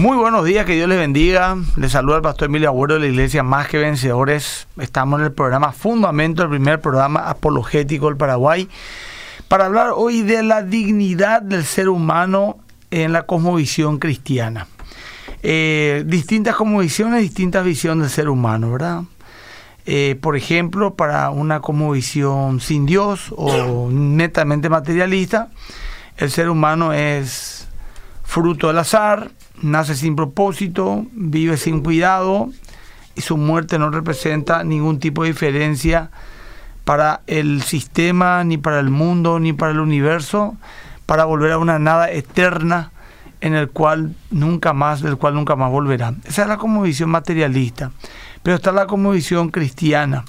Muy buenos días, que Dios les bendiga. Les saluda el pastor Emilio Agüero de la iglesia Más que Vencedores. Estamos en el programa Fundamento, el primer programa apologético del Paraguay, para hablar hoy de la dignidad del ser humano en la cosmovisión cristiana. Eh, distintas cosmovisiones, distintas visiones del ser humano, ¿verdad? Eh, por ejemplo, para una cosmovisión sin Dios o netamente materialista, el ser humano es fruto del azar, nace sin propósito, vive sin cuidado y su muerte no representa ningún tipo de diferencia para el sistema, ni para el mundo, ni para el universo, para volver a una nada eterna en el cual nunca más, del cual nunca más volverá. Esa es la visión materialista, pero está la visión cristiana.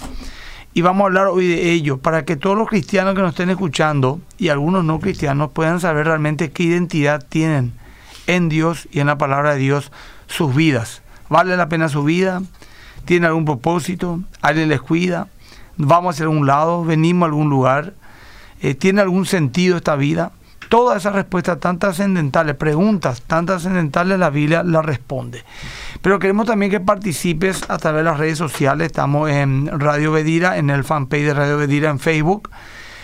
Y vamos a hablar hoy de ello, para que todos los cristianos que nos estén escuchando y algunos no cristianos puedan saber realmente qué identidad tienen en Dios y en la palabra de Dios sus vidas. ¿Vale la pena su vida? ¿Tiene algún propósito? ¿Alguien les cuida? ¿Vamos hacia algún lado? ¿Venimos a algún lugar? Eh, ¿Tiene algún sentido esta vida? Todas esas respuestas tan trascendentales, preguntas tan trascendentales, la Biblia la responde. Pero queremos también que participes a través de las redes sociales. Estamos en Radio Bedira, en el fanpage de Radio Bedira en Facebook.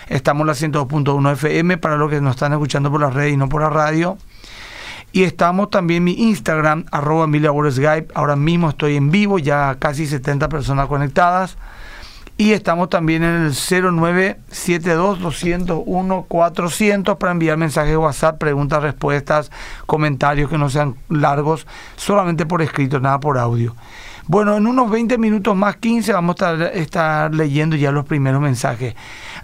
Estamos en la 102.1 FM para los que nos están escuchando por la red y no por la radio. Y estamos también en mi Instagram, arroba. Ahora mismo estoy en vivo, ya casi 70 personas conectadas. Y estamos también en el 0972-201-400 para enviar mensajes de WhatsApp, preguntas, respuestas, comentarios que no sean largos, solamente por escrito, nada por audio. Bueno, en unos 20 minutos más, 15, vamos a estar, leyendo ya los primeros mensajes.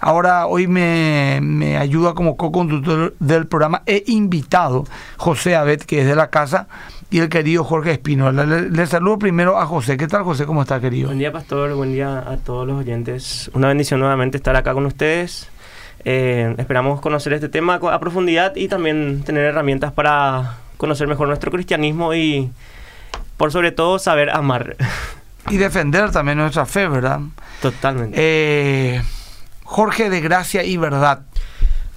Ahora, hoy me, me ayuda como co-conductor del programa. He invitado José Abed, que es de la casa, y el querido Jorge Espino. Le, saludo primero a José. ¿Qué tal, José? ¿Cómo está, querido? Buen día, pastor. Buen día a todos los oyentes. Una bendición nuevamente estar acá con ustedes. Eh, esperamos conocer este tema a profundidad y también tener herramientas para conocer mejor nuestro cristianismo y, por sobre todo, saber amar. Y defender también nuestra fe, ¿verdad? Totalmente. Eh, Jorge de Gracia y Verdad.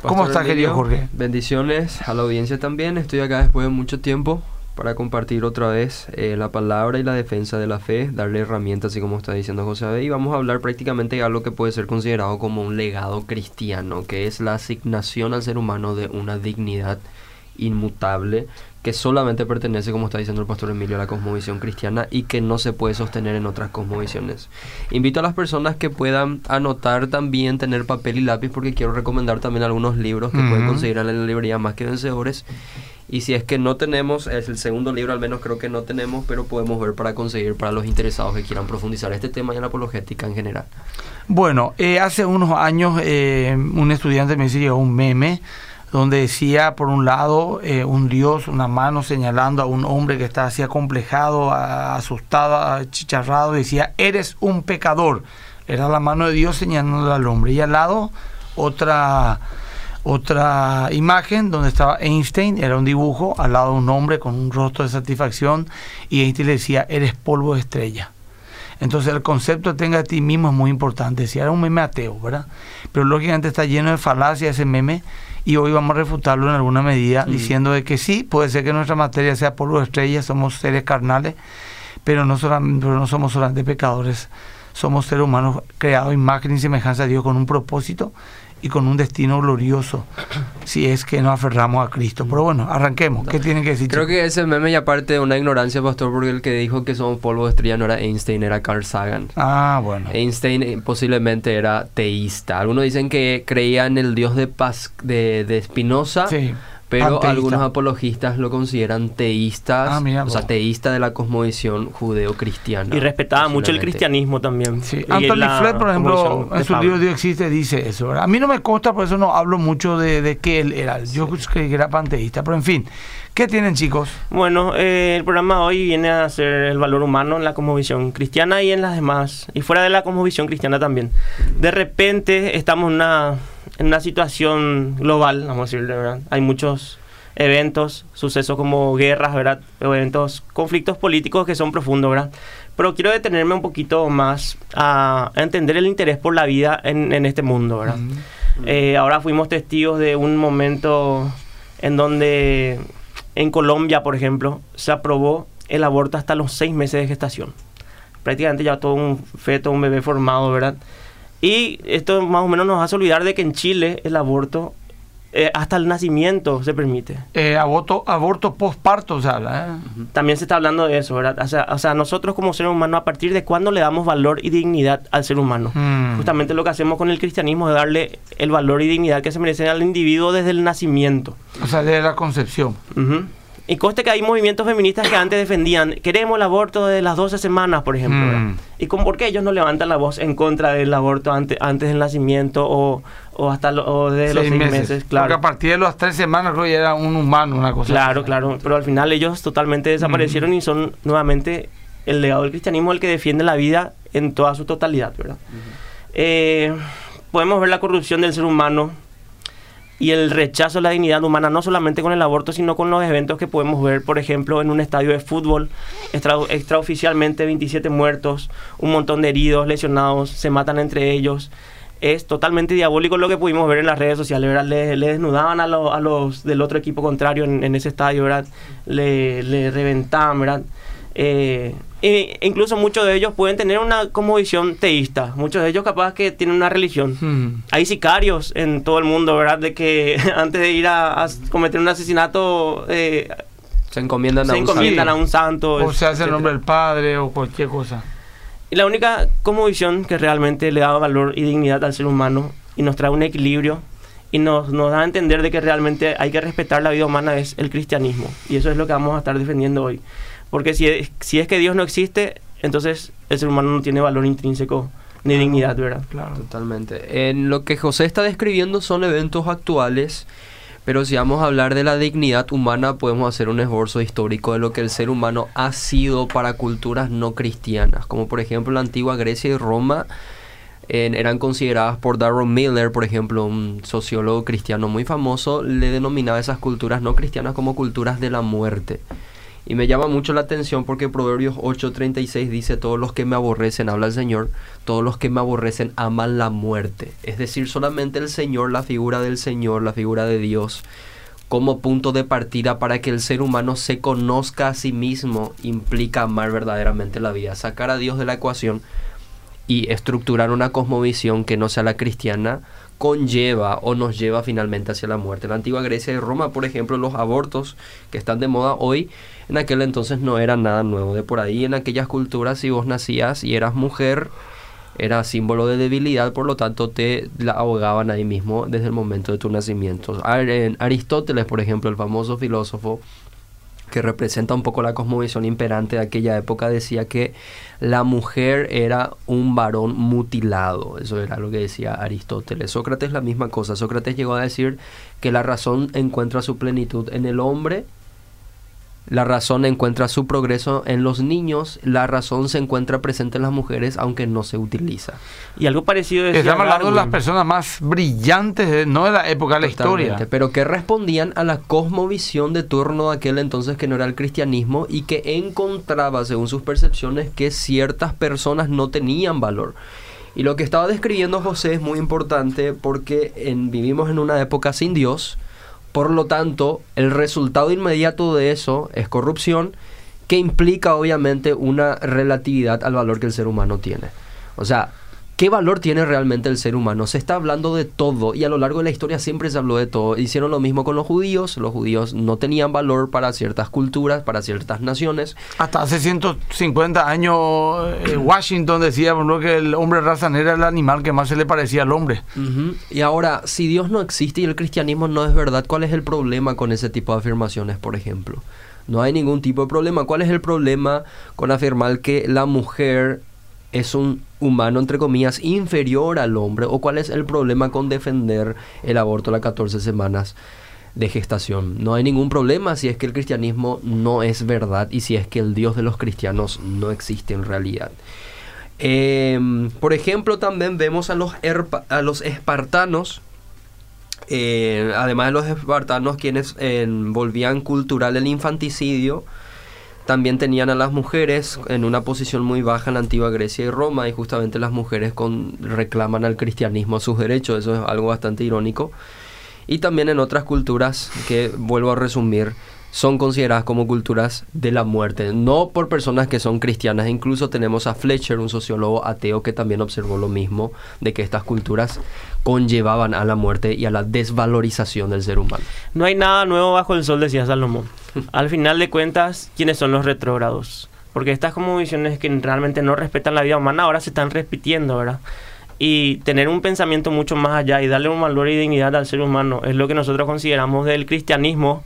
¿Cómo está, querido Jorge? Bendiciones a la audiencia también. Estoy acá después de mucho tiempo para compartir otra vez eh, la palabra y la defensa de la fe, darle herramientas, así como está diciendo José y vamos a hablar prácticamente de algo que puede ser considerado como un legado cristiano, que es la asignación al ser humano de una dignidad inmutable que solamente pertenece, como está diciendo el pastor Emilio, a la cosmovisión cristiana y que no se puede sostener en otras cosmovisiones. Invito a las personas que puedan anotar también, tener papel y lápiz, porque quiero recomendar también algunos libros que pueden conseguir en la librería Más que Vencedores y si es que no tenemos, es el segundo libro al menos creo que no tenemos, pero podemos ver para conseguir para los interesados que quieran profundizar este tema y en la apologética en general. Bueno, eh, hace unos años eh, un estudiante me decía un meme donde decía por un lado eh, un dios, una mano señalando a un hombre que está así acomplejado, asustado, achicharrado, decía, eres un pecador. Era la mano de Dios señalando al hombre. Y al lado otra otra imagen donde estaba Einstein, era un dibujo al lado de un hombre con un rostro de satisfacción y Einstein le decía, eres polvo de estrella. Entonces el concepto de tenga a ti mismo es muy importante. Decía, era un meme ateo, ¿verdad? Pero lógicamente está lleno de falacia ese meme y hoy vamos a refutarlo en alguna medida diciendo de que sí, puede ser que nuestra materia sea polvo de estrella, somos seres carnales, pero no, solamente, pero no somos solamente pecadores, somos seres humanos creados imagen y semejanza de Dios con un propósito y con un destino glorioso si es que nos aferramos a Cristo. Pero bueno, arranquemos. ¿Qué tienen que decir? Creo que ese meme ya parte de una ignorancia, pastor, porque el que dijo que somos polvo de estrella no era Einstein, era Carl Sagan. Ah, bueno. Einstein eh, posiblemente era teísta. Algunos dicen que creía en el Dios de paz de, de Spinoza. Sí pero algunos apologistas lo consideran teístas, ah, o sea, teísta de la cosmovisión judeo-cristiana. Y respetaba mucho el cristianismo también. Sí. Anthony Flett, por ejemplo, en su libro Dios existe, dice eso. A mí no me consta, por eso no hablo mucho de, de que él era. Yo creí que era panteísta, pero en fin. ¿Qué tienen chicos? Bueno, eh, el programa hoy viene a ser el valor humano en la cosmovisión cristiana y en las demás, y fuera de la cosmovisión cristiana también. De repente estamos en una en una situación global, vamos a decirle, ¿verdad? Hay muchos eventos, sucesos como guerras, ¿verdad? eventos, conflictos políticos que son profundos, ¿verdad? Pero quiero detenerme un poquito más a, entender el interés por la vida en, este mundo, ¿verdad? Eh, ahora fuimos testigos de un momento en donde en Colombia, por ejemplo, se aprobó el aborto hasta los seis meses de gestación. Prácticamente ya todo un feto, un bebé formado, ¿verdad? Y esto más o menos nos hace olvidar de que en Chile el aborto eh, hasta el nacimiento se permite. Eh, aborto, aborto postparto se habla. ¿eh? También se está hablando de eso, ¿verdad? O sea, o sea, nosotros como seres humanos, a partir de cuándo le damos valor y dignidad al ser humano. Mm. Justamente lo que hacemos con el cristianismo es darle el valor y dignidad que se merece al individuo desde el nacimiento. O sea, desde la concepción. Ujú. Y conste que hay movimientos feministas que antes defendían, queremos el aborto de las 12 semanas, por ejemplo. Mm. ¿Y con por qué ellos no levantan la voz en contra del aborto ante- antes del nacimiento o, o hasta lo- o de los seis meses? Porque Claro. a partir de las tres semanas creo que ya era un humano, una cosa Claro, así. claro, pero al final ellos totalmente desaparecieron y son nuevamente el legado del cristianismo el que defiende la vida en toda su totalidad, ¿verdad? Eh, podemos ver la corrupción del ser humano y el rechazo a la dignidad humana, no solamente con el aborto, sino con los eventos que podemos ver, por ejemplo, en un estadio de fútbol, extra- extraoficialmente 27 muertos, un montón de heridos, lesionados, se matan entre ellos. Es totalmente diabólico lo que pudimos ver en las redes sociales, ¿verdad? Le, desnudaban a, lo- a los del otro equipo contrario en, en ese estadio, ¿verdad? Le, le reventaban, ¿verdad? Eh, e incluso muchos de ellos pueden tener una como visión teísta, muchos de ellos capaz que tienen una religión. Mm. Hay sicarios en todo el mundo, ¿verdad? De que antes de ir a, a cometer un asesinato eh, Se encomiendan a se un encomiendan santo. a un santo. O se hace el nombre del padre o cualquier cosa. Y la única como visión que realmente le da valor y dignidad al ser humano y nos trae un equilibrio y nos, nos da a entender de que realmente hay que respetar la vida humana es el cristianismo. Y eso es lo que vamos a estar defendiendo hoy. Porque si es, si es que Dios no existe, entonces el ser humano no tiene valor intrínseco ni dignidad, ¿verdad? Claro. Totalmente. En lo que José está describiendo son eventos actuales, pero si vamos a hablar de la dignidad humana, podemos hacer un esfuerzo histórico de lo que el ser humano ha sido para culturas no cristianas, como por ejemplo la antigua Grecia y Roma. en- eran consideradas por Darrell Miller, por ejemplo, un sociólogo cristiano muy famoso, le denominaba esas culturas no cristianas como culturas de la muerte. Y me llama mucho la atención porque Proverbios 8:36 dice, todos los que me aborrecen, habla el Señor, todos los que me aborrecen aman la muerte. Es decir, solamente el Señor, la figura del Señor, la figura de Dios, como punto de partida para que el ser humano se conozca a sí mismo, implica amar verdaderamente la vida. Sacar a Dios de la ecuación y estructurar una cosmovisión que no sea la cristiana conlleva o nos lleva finalmente hacia la muerte. En la antigua Grecia y Roma, por ejemplo, los abortos que están de moda hoy, en aquel entonces no era nada nuevo. De por ahí, en aquellas culturas, si vos nacías y eras mujer, era símbolo de debilidad, por lo tanto te la ahogaban ahí mismo desde el momento de tu nacimiento. Ar- en Aristóteles, por ejemplo, el famoso filósofo, que representa un poco la cosmovisión imperante de aquella época, decía que la mujer era un varón mutilado. Eso era lo que decía Aristóteles. Sócrates la misma cosa. Sócrates llegó a decir que la razón encuentra su plenitud en el hombre, la razón encuentra su progreso en los niños, la razón se encuentra presente en las mujeres aunque no se utiliza. Y algo parecido decía Estamos hablando de las personas más brillantes, de- no de la época de la Totalmente, historia. Pero que respondían a la cosmovisión de turno de aquel entonces que no era el cristianismo y que encontraba, según sus percepciones, que ciertas personas no tenían valor. Y lo que estaba describiendo José es muy importante porque en- vivimos en una época sin Dios, por lo tanto, el resultado inmediato de eso es corrupción, que implica obviamente una relatividad al valor que el ser humano tiene. O sea, ¿qué valor tiene realmente el ser humano? Se está hablando de todo y a lo largo de la historia siempre se habló de todo. Hicieron lo mismo con los judíos, los judíos no tenían valor para ciertas culturas, para ciertas naciones. Hasta hace 150 años eh, Washington decía por ejemplo, que el hombre raza era el animal que más se le parecía al hombre. Y ahora, si Dios no existe y el cristianismo no es verdad, ¿cuál es el problema con ese tipo de afirmaciones, por ejemplo? No hay ningún tipo de problema. ¿Cuál es el problema con afirmar que la mujer es un humano, entre comillas, inferior al hombre? ¿O cuál es el problema con defender el aborto a las 14 semanas de gestación? No hay ningún problema si es que el cristianismo no es verdad y si es que el Dios de los cristianos no existe en realidad. Em, por ejemplo, también vemos a los, a los espartanos, eh, además de los espartanos quienes volvían cultural el infanticidio, también tenían a las mujeres en una posición muy baja en la antigua Grecia y Roma y justamente las mujeres con, reclaman al cristianismo sus derechos, eso es algo bastante irónico. Y también en otras culturas que, vuelvo a resumir, son consideradas como culturas de la muerte, no por personas que son cristianas. Incluso tenemos a Fletcher, un sociólogo ateo, que también observó lo mismo, de que estas culturas conllevaban a la muerte y a la desvalorización del ser humano. No hay nada nuevo bajo el sol, decía Salomón. Al final de cuentas, ¿quiénes son los retrógrados? Porque estas como visiones que realmente no respetan la vida humana ahora se están repitiendo, ¿verdad? Y tener un pensamiento mucho más allá y darle un valor y dignidad al ser humano es lo que nosotros consideramos del cristianismo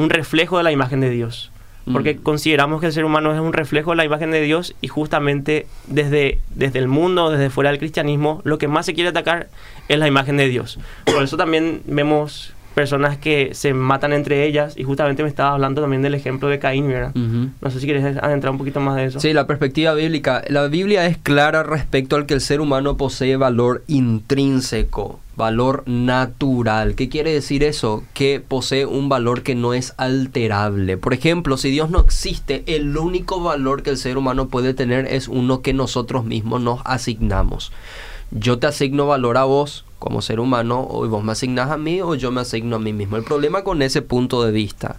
un reflejo de la imagen de Dios porque mm. consideramos que el ser humano es un reflejo de la imagen de Dios y justamente desde, desde el mundo, desde fuera del cristianismo, lo que más se quiere atacar es la imagen de Dios. Por eso también vemos personas que se matan entre ellas y justamente me estaba hablando también del ejemplo de Caín, ¿verdad? No sé si quieres adentrar un poquito más de eso. Sí, la perspectiva bíblica. La Biblia es clara respecto al que el ser humano posee valor intrínseco valor natural. ¿Qué quiere decir eso? Que posee un valor que no es alterable. Por ejemplo, si Dios no existe, el único valor que el ser humano puede tener es uno que nosotros mismos nos asignamos. Yo te asigno valor a vos como ser humano, o vos me asignas a mí, o yo me asigno a mí mismo. El problema con ese punto de vista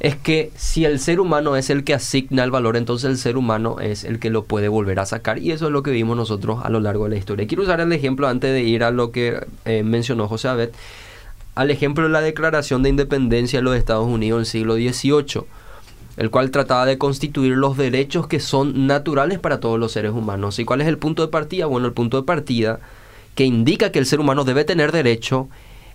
es que si el ser humano es el que asigna el valor, entonces el ser humano es el que lo puede volver a sacar. Y eso es lo que vimos nosotros a lo largo de la historia. Quiero usar el ejemplo antes de ir a lo que eh, mencionó José Abed, al ejemplo de la Declaración de Independencia de los Estados Unidos en el siglo XVIII, el cual trataba de constituir los derechos que son naturales para todos los seres humanos. ¿Y cuál es el punto de partida? Bueno, el punto de partida que indica que el ser humano debe tener derecho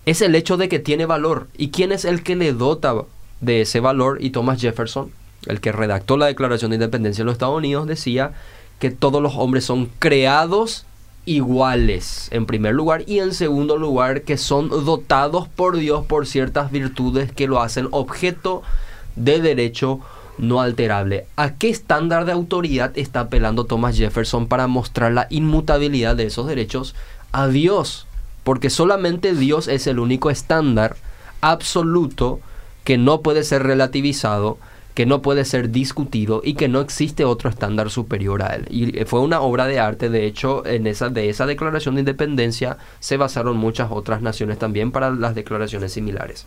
es el hecho de que tiene valor. ¿Y quién es el que le dota de ese valor y Thomas Jefferson, el que redactó la Declaración de Independencia de los Estados Unidos, decía que todos los hombres son creados iguales, en primer lugar, y en segundo lugar, que son dotados por Dios por ciertas virtudes que lo hacen objeto de derecho no alterable. ¿A qué estándar de autoridad está apelando Thomas Jefferson para mostrar la inmutabilidad de esos derechos? A Dios, porque solamente Dios es el único estándar absoluto que no puede ser relativizado, que no puede ser discutido y que no existe otro estándar superior a él. Y fue una obra de arte, de hecho, en esa, de esa declaración de independencia se basaron muchas otras naciones también para las declaraciones similares.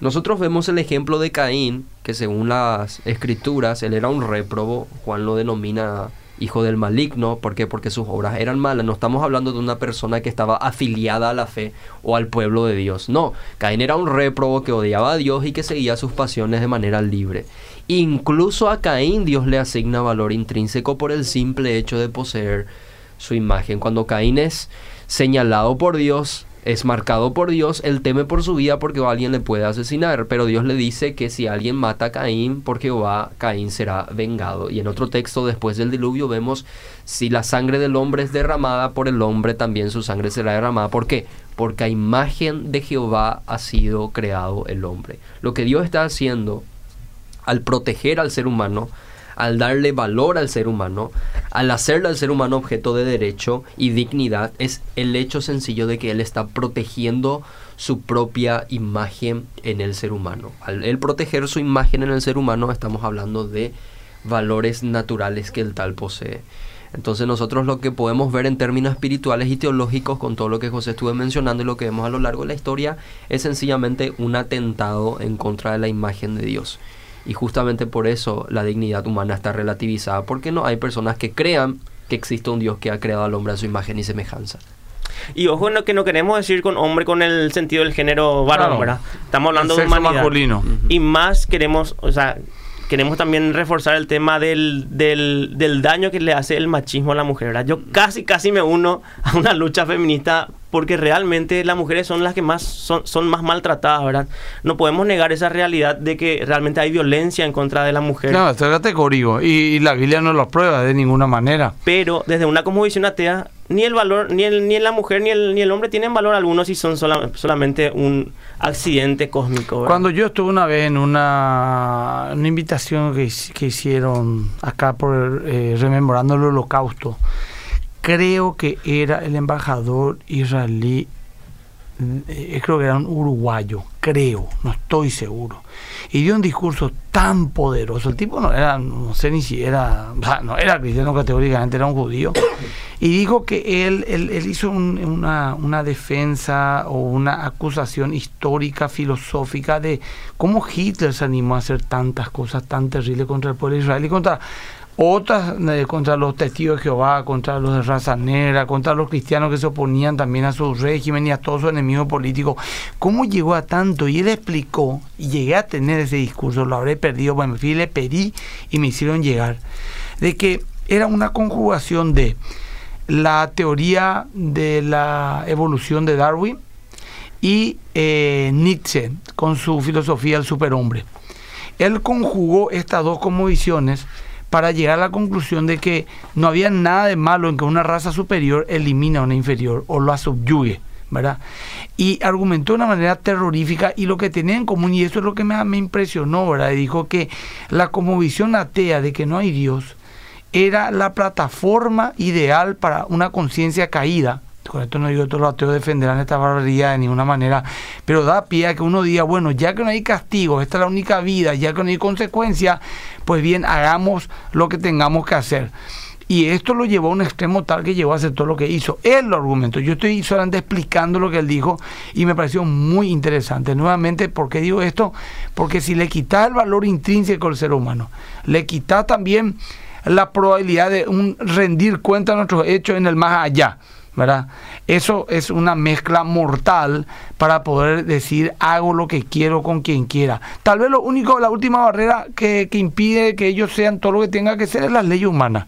Nosotros vemos el ejemplo de Caín, que según las escrituras, él era un réprobo, Juan lo denomina hijo del maligno, ¿por qué? Porque sus obras eran malas. No estamos hablando de una persona que estaba afiliada a la fe o al pueblo de Dios. No, Caín era un réprobo que odiaba a Dios y que seguía sus pasiones de manera libre. Incluso a Caín Dios le asigna valor intrínseco por el simple hecho de poseer su imagen. Cuando Caín es señalado por Dios, es marcado por Dios, él teme por su vida porque alguien le puede asesinar, pero Dios le dice que si alguien mata a Caín, por Jehová, Caín será vengado. Y en otro texto después del diluvio vemos, si la sangre del hombre es derramada por el hombre, también su sangre será derramada. ¿Por qué? Porque a imagen de Jehová ha sido creado el hombre. Lo que Dios está haciendo al proteger al ser humano, al darle valor al ser humano, al hacerle al ser humano objeto de derecho y dignidad, es el hecho sencillo de que él está protegiendo su propia imagen en el ser humano. Al proteger su imagen en el ser humano, estamos hablando de valores naturales que el tal posee. Entonces nosotros lo que podemos ver en términos espirituales y teológicos con todo lo que José estuvo mencionando y lo que vemos a lo largo de la historia es sencillamente un atentado en contra de la imagen de Dios. Y justamente por eso la dignidad humana está relativizada, porque no hay personas que crean que existe un Dios que ha creado al hombre a su imagen y semejanza. Y ojo en lo que no queremos decir con hombre con el sentido del género varón, ¿verdad? Estamos hablando de humanidad. masculino. Y más queremos, o sea, queremos también reforzar el tema del, del, del, daño que le hace el machismo a la mujer. ¿verdad? Yo casi, casi me uno a una lucha feminista porque realmente las mujeres son las que más son, son más maltratadas, ¿verdad? No podemos negar esa realidad de que realmente hay violencia en contra de la mujer. No, esto es categórico y, y la Biblia no lo prueba de ninguna manera. Pero desde una cosmovisión atea, ni el valor, ni, el, ni la mujer ni el, ni el hombre tienen valor alguno si son solamente un accidente cósmico. Cuando yo estuve una vez en una, una invitación que, que hicieron acá por eh, rememorando el holocausto, creo que era el embajador israelí, eh, creo que era un uruguayo, creo, no estoy seguro. Y dio un discurso tan poderoso. El tipo no era, no sé ni si era, o sea, no era cristiano categóricamente, era un judío. Y dijo que él, él, hizo una, una, defensa o una acusación histórica, filosófica de cómo Hitler se animó a hacer tantas cosas tan terribles contra el pueblo de Israel y contra otras eh, contra los testigos de Jehová, contra los de raza negra, contra los cristianos que se oponían también a su régimen y a todos sus enemigos políticos. ¿Cómo llegó a tanto? Y él explicó, y llegué a tener ese discurso, lo habré perdido, bueno, fui, le pedí y me hicieron llegar, de que era una conjugación de la teoría de la evolución de Darwin y eh, Nietzsche con su filosofía del superhombre. Él conjugó estas dos como visiones para llegar a la conclusión de que no había nada de malo en que una raza superior elimine a una inferior o la subyugue. ¿verdad? Y argumentó de una manera terrorífica y lo que tenía en común, y eso es lo que me, impresionó, ¿verdad? dijo que la como visión atea de que no hay Dios era la plataforma ideal para una conciencia caída, con esto no digo todos los ateos defenderán esta barbaridad de ninguna manera, pero da pie a que uno diga, bueno, ya que no hay castigo, esta es la única vida, ya que no hay consecuencia, pues bien, hagamos lo que tengamos que hacer. Y esto lo llevó a un extremo tal que llegó a hacer todo lo que hizo. Él lo argumentó. Yo estoy solamente explicando lo que él dijo y me pareció muy interesante. Nuevamente, ¿por qué digo esto? Porque si le quita el valor intrínseco al ser humano, le quita también la probabilidad de un rendir cuenta de nuestros hechos en el más allá. Eso es una mezcla mortal para poder decir hago lo que quiero con quien quiera. Tal vez lo único, la última barrera que, impide que ellos sean todo lo que tenga que ser es la ley humana.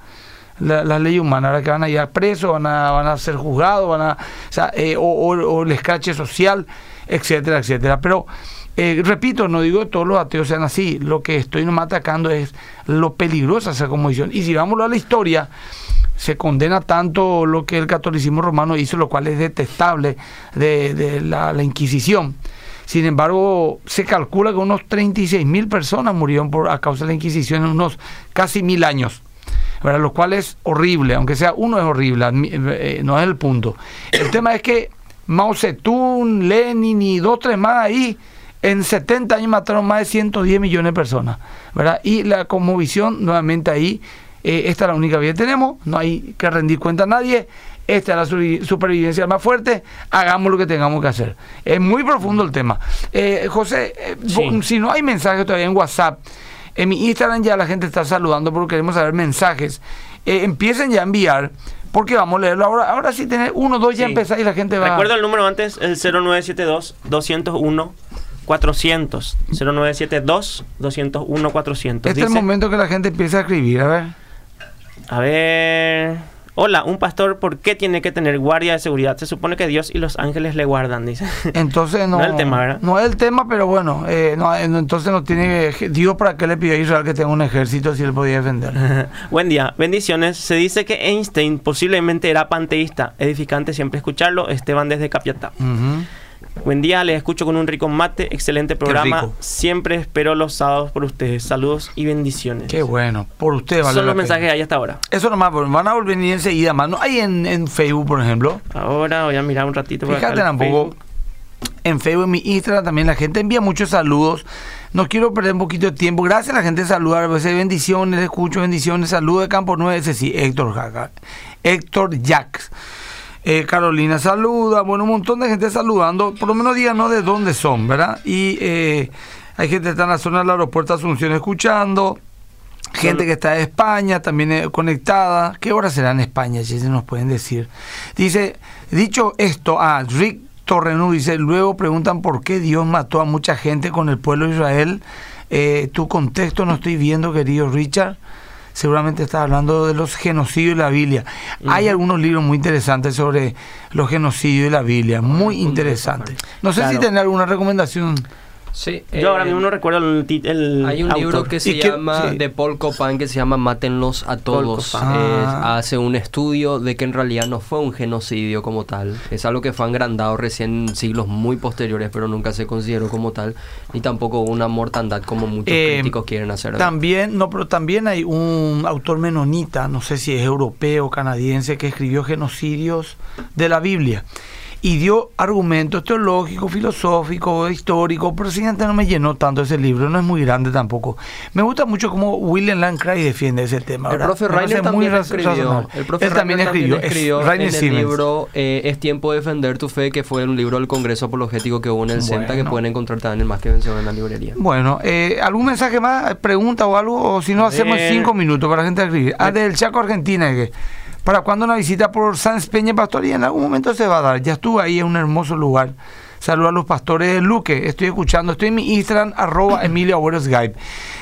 Las leyes humanas, ahora que van a ir a preso, van a, van a ser juzgados, van a, o, eh, o, el escrache social, etcétera, etcétera. Pero eh, repito, no digo que todos los ateos sean así, lo que estoy nomás atacando es lo peligrosa esa conmovisión. Y si vamos a la historia, se condena tanto lo que el catolicismo romano hizo, lo cual es detestable de, la, Inquisición. Sin embargo, se calcula que unos 36 mil personas murieron por, a causa de la Inquisición en unos casi mil años. Lo cual es horrible, aunque sea uno es horrible, eh, no es el punto. El tema es que Mao Zedong, Lenin y dos, tres más ahí, en 70 años mataron más de 110 millones de personas. Y la conmovisión nuevamente ahí eh, esta es la única vida que tenemos, no hay que rendir cuenta a nadie, esta es la supervivencia más fuerte, hagamos lo que tengamos que hacer. Es muy profundo el tema. Eh, José, eh, si no hay mensajes todavía en WhatsApp, en mi Instagram ya la gente está saludando porque queremos saber mensajes. empiecen ya a enviar porque vamos a leerlo ahora. Ahora sí, tener uno, dos, ya empezar y la gente va. Recuerdo el número antes, el 0972 201 400 0972 201 400. Este es el momento que la gente empieza a escribir, a ver. A ver. Hola, un pastor, ¿por qué tiene que tener guardia de seguridad? Se supone que Dios y los ángeles le guardan, dice. Entonces no, no es el tema, ¿verdad? No es el tema, pero bueno, eh, no, eh, entonces no tiene Dios para qué le pidió a Israel que tenga un ejército si él podía defender. Buen día, bendiciones. Se dice que Einstein posiblemente era panteísta. Edificante siempre escucharlo. Esteban desde Capiatá. Buen día, les escucho con un rico mate, excelente programa. Siempre espero los sábados por ustedes. Saludos y bendiciones. Qué bueno, por ustedes. Son los mensajes ahí hasta ahora. Eso nomás, pues, van a volver enseguida más. ¿No hay en, Facebook, por ejemplo? Ahora voy a mirar un ratito. Fíjate tampoco. En Facebook, en mi Instagram también la gente envía muchos saludos. No quiero perder un poquito de tiempo. Gracias a la gente saludar. A veces bendiciones, escucho bendiciones. Saludos de Campo 9, ese sí, Héctor, Héctor Jacks. Eh, Carolina saluda, bueno, un montón de gente saludando, por lo menos díganos de dónde son, ¿verdad? Y eh, hay gente que está en la zona del aeropuerto Asunción escuchando, gente que está de España también eh, conectada. ¿Qué hora será en España? Si se nos pueden decir. Dice, dicho esto, ah, Rick Torrenú dice, luego preguntan por qué Dios mató a mucha gente con el pueblo de Israel. tu contexto no estoy viendo, querido Richard seguramente está hablando de los genocidios de la Biblia. Hay algunos libros muy interesantes sobre los genocidios de la Biblia, muy interesantes. No sé si tiene alguna recomendación. Sí, Yo ahora eh, mismo no recuerdo el, el Hay un libro que se llama de Paul Copan que se llama Mátenlos a todos. Ah. hace un estudio de que en realidad no fue un genocidio como tal. Es algo que fue agrandado recién en siglos muy posteriores, pero nunca se consideró como tal. Ni tampoco una mortandad como muchos eh, críticos quieren hacer. También, no, pero también hay un autor menonita, no sé si es europeo o canadiense, que escribió genocidios de la Biblia. Y dio argumentos teológicos, filosóficos, históricos, pero siguiente no me llenó tanto ese libro, no es muy grande tampoco. Me gusta mucho cómo William Lancray defiende ese tema. El profe Rainer también escribió, el profe Él también escribió, escribió en el libro eh, Es tiempo de defender tu fe, que fue un libro del Congreso Apologético que hubo en el CENTA, que pueden encontrar también en Más que Venció en la librería. Bueno, eh, ¿algún mensaje más? ¿Pregunta o algo? O si no, hacemos cinco minutos para la gente escribir. Ah, del Chaco Argentina, que para cuando una visita por Sánchez Peña Pastor y en algún momento se va a dar. Ya estuve ahí, en un hermoso lugar. Saludos a los pastores de Luque. Estoy escuchando, estoy en mi Instagram, arroba Emilio.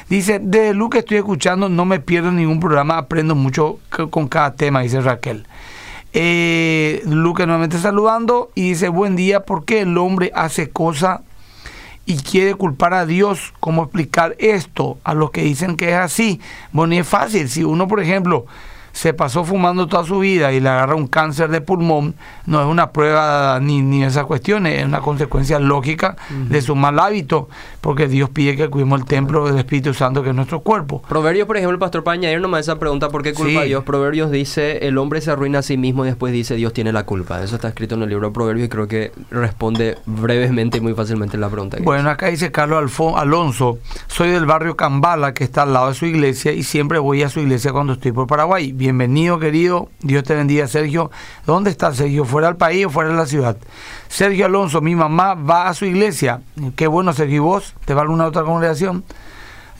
Dice, de Luque estoy escuchando, no me pierdo ningún programa, aprendo mucho con cada tema, dice Raquel. Eh, Luque nuevamente saludando y dice, buen día, ¿por qué el hombre hace cosas y quiere culpar a Dios? ¿Cómo explicar esto a los que dicen que es así? Bueno, y es fácil. Si uno, por ejemplo, se pasó fumando toda su vida y le agarra un cáncer de pulmón, no es una prueba ni, ni esas cuestiones, es una consecuencia lógica de su mal hábito, porque Dios pide que cuidemos el templo del Espíritu Santo que es nuestro cuerpo. Proverbios, por ejemplo, el pastor para añadir nomás esa pregunta, ¿por qué culpa a Dios? Proverbios dice, el hombre se arruina a sí mismo y después dice, Dios tiene la culpa. Eso está escrito en el libro de Proverbios y creo que responde brevemente y muy fácilmente la pregunta. Bueno, acá dice Carlos Alonso, soy del barrio Cambala, que está al lado de su iglesia y siempre voy a su iglesia cuando estoy por Paraguay bienvenido querido, Dios te bendiga Sergio. ¿Dónde está Sergio? ¿Fuera del país o fuera de la ciudad? Sergio Alonso, mi mamá va a su iglesia. Qué bueno Sergio, ¿y vos? ¿Te va a alguna otra congregación?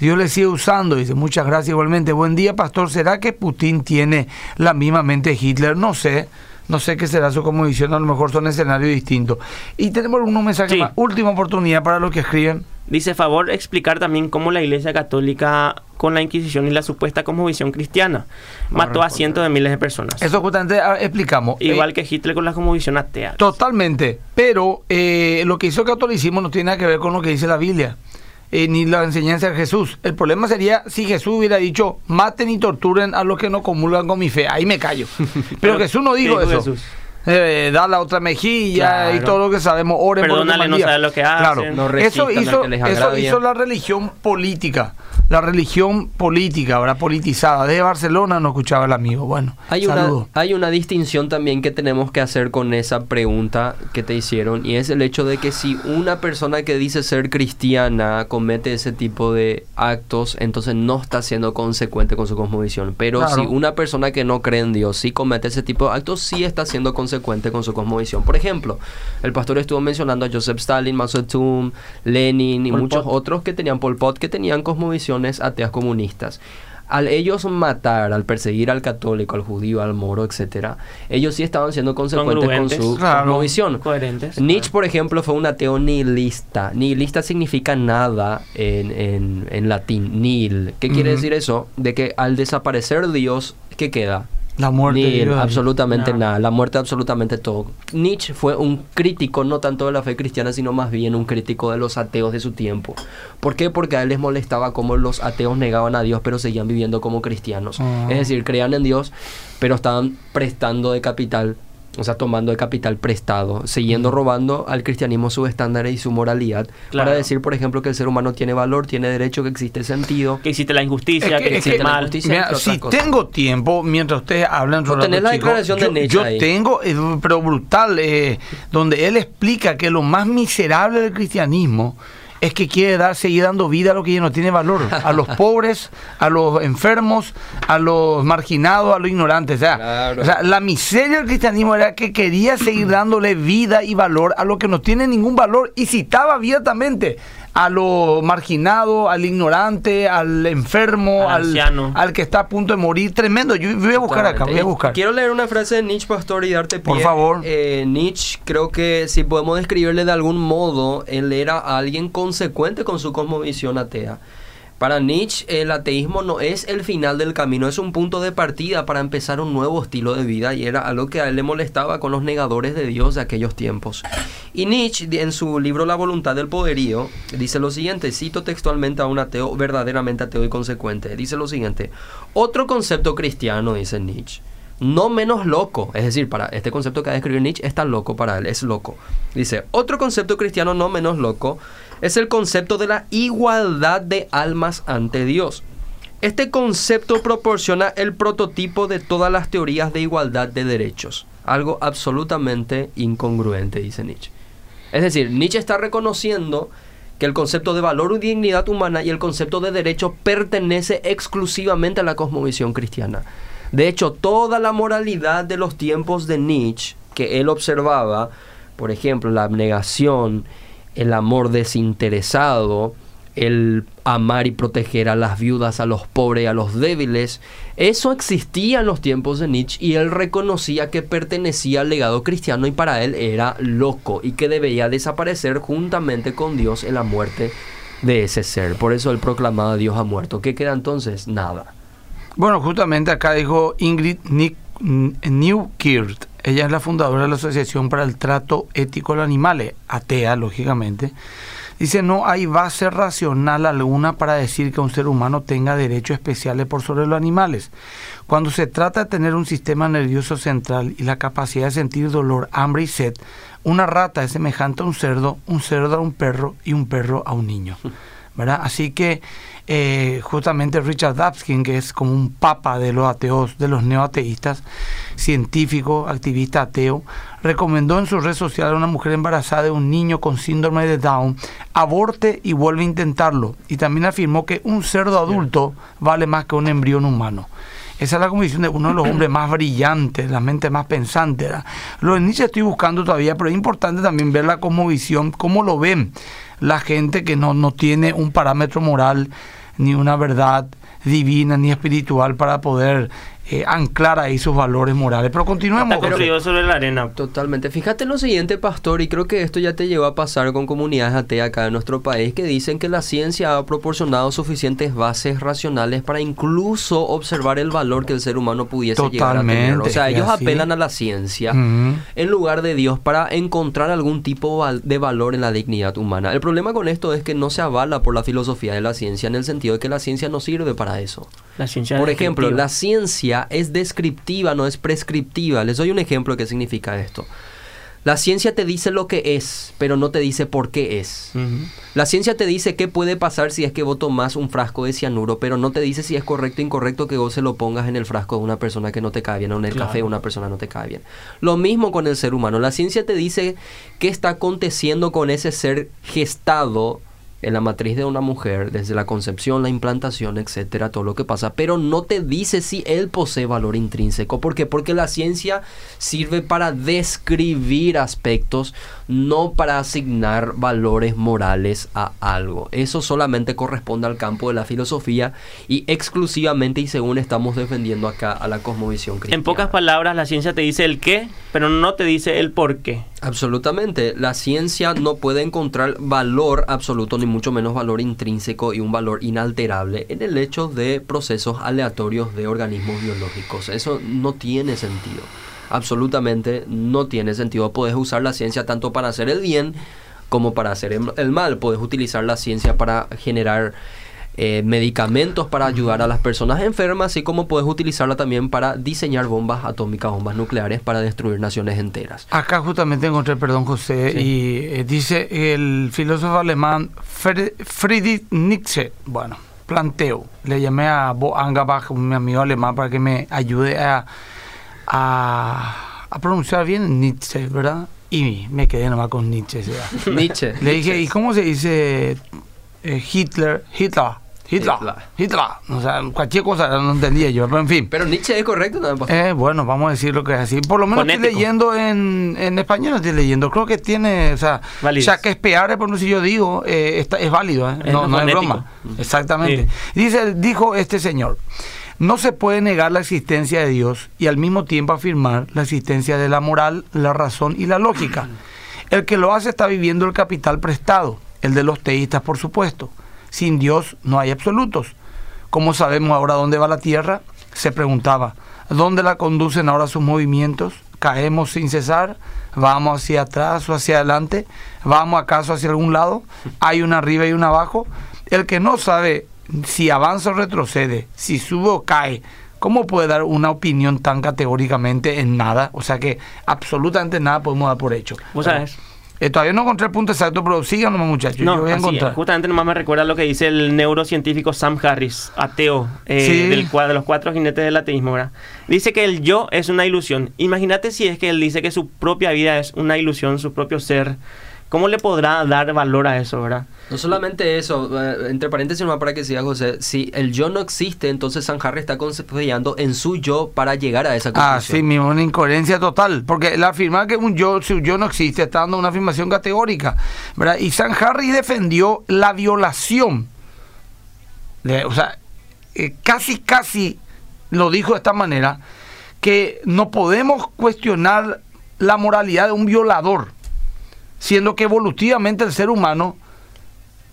Dios le sigue usando, dice, muchas gracias igualmente. Buen día, pastor. ¿Será que Putin tiene la misma mente de Hitler? No sé. No sé qué será su comodición, a lo mejor son escenarios distintos. Y tenemos unos mensajes más. Última oportunidad para los que escriben. Dice, favor, explicar también cómo la Iglesia Católica, con la Inquisición y la supuesta cosmovisión cristiana, mató a cientos de miles de personas. Eso justamente ah, explicamos. Igual eh, que Hitler con la cosmovisión atea. Totalmente. Pero eh, lo que hizo el catolicismo no tiene nada que ver con lo que dice la Biblia. Eh, ni la enseñanza de Jesús. El problema sería si Jesús hubiera dicho, maten y torturen a los que no comulgan con mi fe. Ahí me callo. Pero, Jesús no dijo eso. Jesús? Eh, da la otra mejilla y todo lo que sabemos. Oren Perdónale, no sabe lo que hacen. Claro. eso hizo, eso hizo la religión política la religión política, ahora politizada. De Barcelona no escuchaba el amigo. Bueno, hay una, hay una distinción también que tenemos que hacer con esa pregunta que te hicieron y es el hecho de que si una persona que dice ser cristiana comete ese tipo de actos, entonces no está siendo consecuente con su cosmovisión. Pero si una persona que no cree en Dios sí comete ese tipo de actos, sí está siendo consecuente con su cosmovisión. Por ejemplo, el pastor estuvo mencionando a Joseph Stalin, Mao Zedong, Lenin y muchos otros que tenían Pol Pot, que tenían cosmovisión ateas comunistas. Al ellos matar, al perseguir al católico, al judío, al moro, etcétera, ellos sí estaban siendo consecuentes con su claro, Nietzsche, por ejemplo, fue un ateo nihilista. Nihilista significa nada en, en, latín, nihil. ¿Qué quiere decir eso? De que al desaparecer Dios, ¿qué queda? La muerte. absolutamente nada. La muerte, absolutamente todo. Nietzsche fue un crítico, no tanto de la fe cristiana, sino más bien un crítico de los ateos de su tiempo. ¿Por qué? Porque a él les molestaba cómo los ateos negaban a Dios, pero seguían viviendo como cristianos. Ah. Es decir, creían en Dios, pero estaban prestando de capital o sea, tomando el capital prestado, siguiendo robando al cristianismo sus estándares y su moralidad, para decir, por ejemplo, que el ser humano tiene valor, tiene derecho, que existe sentido. Que existe la injusticia, que, existe mal. si tengo tiempo, mientras ustedes hablan sobre la declaración yo, de yo tengo, eh, pero brutal, eh, donde él explica que lo más miserable del cristianismo es que quiere dar, seguir dando vida a lo que ya no tiene valor, a los pobres, a los enfermos, a los marginados, a los ignorantes. O sea, o sea, la miseria del cristianismo era que quería seguir dándole vida y valor a lo que no tiene ningún valor y citaba abiertamente a lo marginado, al ignorante, al enfermo, al, al, que está a punto de morir. Tremendo. Yo voy a buscar acá, voy a buscar. Quiero leer una frase de Nietzsche, Pastor, y darte pie. Por favor. Eh, Nietzsche, creo que si podemos describirle de algún modo, él era alguien consecuente con su cosmovisión atea. Para Nietzsche, el ateísmo no es el final del camino, es un punto de partida para empezar un nuevo estilo de vida y era algo que a él le molestaba con los negadores de Dios de aquellos tiempos. Y Nietzsche, en su libro La voluntad del poderío, dice lo siguiente, cito textualmente a un ateo verdaderamente ateo y consecuente, dice lo siguiente, otro concepto cristiano, dice Nietzsche, no menos loco. Es decir, para este concepto que ha descrito Nietzsche está loco para él, es loco. Dice, otro concepto cristiano no menos loco es el concepto de la igualdad de almas ante Dios. Este concepto proporciona el prototipo de todas las teorías de igualdad de derechos. algo absolutamente incongruente, dice Nietzsche. Es decir, Nietzsche está reconociendo que el concepto de valor y dignidad humana y el concepto de derecho pertenece exclusivamente a la cosmovisión cristiana. De hecho, toda la moralidad de los tiempos de Nietzsche que él observaba, por ejemplo, la abnegación, el amor desinteresado, el amar y proteger a las viudas, a los pobres, a los débiles, eso existía en los tiempos de Nietzsche y él reconocía que pertenecía al legado cristiano y para él era loco y que debía desaparecer juntamente con Dios en la muerte de ese ser. Por eso él proclamaba Dios ha muerto. ¿Qué queda entonces? Nada. Bueno, justamente acá dijo Ingrid Newkirk. Ella es la fundadora de la Asociación para el Trato Ético de los Animales, atea, lógicamente. Dice, no hay base racional alguna para decir que un ser humano tenga derechos especiales por sobre los animales. Cuando se trata de tener un sistema nervioso central y la capacidad de sentir dolor, hambre y sed, una rata es semejante a un cerdo, un cerdo a un perro y un perro a un niño. ¿verdad? Así que eh, justamente Richard Dawkins, que es como un papa de los ateos, de los neoateístas, científico, activista ateo, recomendó en su red social a una mujer embarazada de un niño con síndrome de Down, aborte y vuelve a intentarlo. Y también afirmó que un cerdo adulto vale más que un embrión humano. Esa es la convicción de uno de los hombres más brillantes, la mente más pensante. Lo de Nietzsche estoy buscando todavía, pero es importante también ver la cosmovisión, cómo lo ven la gente que no, no tiene un parámetro moral ni una verdad divina ni espiritual para poder eh, anclar ahí sus valores morales. Pero continuemos. Está sobre la arena. Totalmente. Fíjate lo siguiente, pastor, y creo que esto ya te llevó a pasar con comunidades ateas acá en nuestro país que dicen que la ciencia ha proporcionado suficientes bases racionales para incluso observar el valor que el ser humano pudiese llegar a tener. O sea, ellos apelan a la ciencia en lugar de Dios para encontrar algún tipo de valor en la dignidad humana. El problema con esto es que no se avala por la filosofía de la ciencia en el sentido de que la ciencia no sirve para eso. La ciencia por ejemplo, la ciencia es descriptiva, no es prescriptiva. Les doy un ejemplo de qué significa esto. La ciencia te dice lo que es, pero no te dice por qué es. La ciencia te dice qué puede pasar si es que vos tomás un frasco de cianuro, pero no te dice si es correcto o incorrecto que vos se lo pongas en el frasco de una persona que no te cae bien o en el café de una persona que no te cae bien. Lo mismo con el ser humano. La ciencia te dice qué está aconteciendo con ese ser gestado en la matriz de una mujer, desde la concepción, la implantación, etcétera, todo lo que pasa, pero no te dice si él posee valor intrínseco. ¿Por qué? Porque la ciencia sirve para describir aspectos, no para asignar valores morales a algo. Eso solamente corresponde al campo de la filosofía y exclusivamente y según estamos defendiendo acá a la cosmovisión cristiana. En pocas palabras, la ciencia te dice el qué, pero no te dice el por qué. Absolutamente. La ciencia no puede encontrar valor absoluto, ni mucho menos valor intrínseco y un valor inalterable en el hecho de procesos aleatorios de organismos biológicos. Eso no tiene sentido. Absolutamente no tiene sentido. Puedes usar la ciencia tanto para hacer el bien como para hacer el mal. Puedes utilizar la ciencia para generar eh, medicamentos para ayudar a las personas enfermas, así como puedes utilizarla también para diseñar bombas atómicas, bombas nucleares para destruir naciones enteras. Acá justamente encontré, perdón José, y eh, dice el filósofo alemán Friedrich Nietzsche, bueno, planteo, le llamé a Bo Angabach, mi amigo alemán, para que me ayude a, a, pronunciar bien Nietzsche, ¿verdad? Y me quedé nomás con Nietzsche. Nietzsche. Le dije, ¿y cómo se dice eh, Hitler, Hitler, Hitler, Hitler, o sea, cualquier cosa no entendía yo, pero en fin. Pero Nietzsche es correcto, ¿no? Eh, bueno, vamos a decir lo que es así. Por lo menos estoy leyendo en, en español, estoy leyendo. Creo que tiene, o sea, ya que es por no si yo digo, eh, está, es válido, ¿eh? no, no es broma. Exactamente. Dice, dijo este señor. No se puede negar la existencia de Dios y al mismo tiempo afirmar la existencia de la moral, la razón y la lógica. El que lo hace está viviendo el capital prestado el de los teístas, por supuesto. Sin Dios no hay absolutos. ¿Cómo sabemos ahora dónde va la Tierra? Se preguntaba. ¿Dónde la conducen ahora sus movimientos? ¿Caemos sin cesar? ¿Vamos hacia atrás o hacia adelante? ¿Vamos acaso hacia algún lado? ¿Hay una arriba y una abajo? El que no sabe si avanza o retrocede, si sube o cae, ¿cómo puede dar una opinión tan categóricamente en nada? O sea que absolutamente nada podemos dar por hecho. ¿Vos sabes? Eh, todavía no encontré el punto exacto, pero síganos muchachos. No, yo voy a encontrar. justamente nomás me recuerda lo que dice el neurocientífico Sam Harris, ateo, eh, Sí. del de los cuatro jinetes del ateísmo, ¿verdad? Dice que el yo es una ilusión. Imagínate si es que él dice que su propia vida es una ilusión, su propio ser. ¿Cómo le podrá dar valor a eso, verdad? No solamente eso, eh, entre paréntesis nomás para que siga José, si el yo no existe, entonces San Harry está confiando en su yo para llegar a esa Ah, conclusión. sí, mismo, una incoherencia total. Porque el afirmar que un yo, si un yo no existe, está dando una afirmación categórica. ¿verdad? Y San Harry defendió la violación. de- o sea, eh, casi, casi lo dijo de esta manera, que no podemos cuestionar la moralidad de un violador, siendo que evolutivamente el ser humano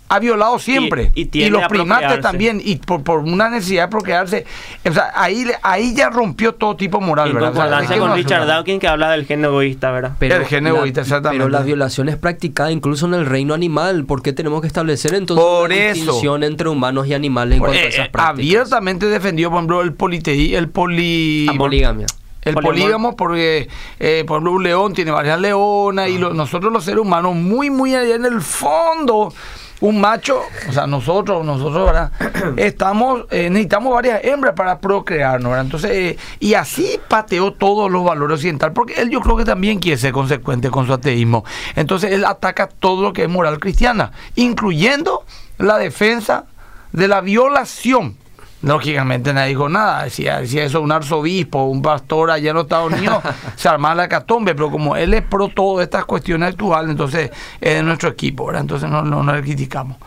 ha violado siempre. y los primates también, y por, por una necesidad de procrearse. O sea, ahí, le- ahí ya rompió todo tipo moral, ¿verdad? O sea, concordancia es que con no es Richard Dawkins que habla del gen egoísta, ¿verdad? El gen egoísta, exactamente. Pero la violación es practicada incluso en el reino animal. ¿Por qué tenemos que establecer entonces Por una eso. distinción entre humanos y animales en cuanto a Eh, esas eh, prácticas? abiertamente defendió, por ejemplo, el politeí, el poli... La poligamia. El polígamo, porque, eh, por ejemplo, un león tiene varias leonas y lo- nosotros los seres humanos, muy, muy allá en el fondo, un macho, o sea, nosotros, nosotros, ¿verdad? Estamos, eh, necesitamos varias hembras para procrearnos, ¿verdad? Entonces, eh, y así pateó todos los valores occidentales, porque él yo creo que también quiere ser consecuente con su ateísmo. Entonces, él ataca todo lo que es moral cristiana, incluyendo la defensa de la violación. Lógicamente nadie dijo nada. Decía, decía eso un arzobispo, un pastor allá en los Estados Unidos, se armaba la catombe, pero como él es pro todas estas cuestiones actuales, entonces es de nuestro equipo, ¿verdad? Entonces no, no, no le criticamos.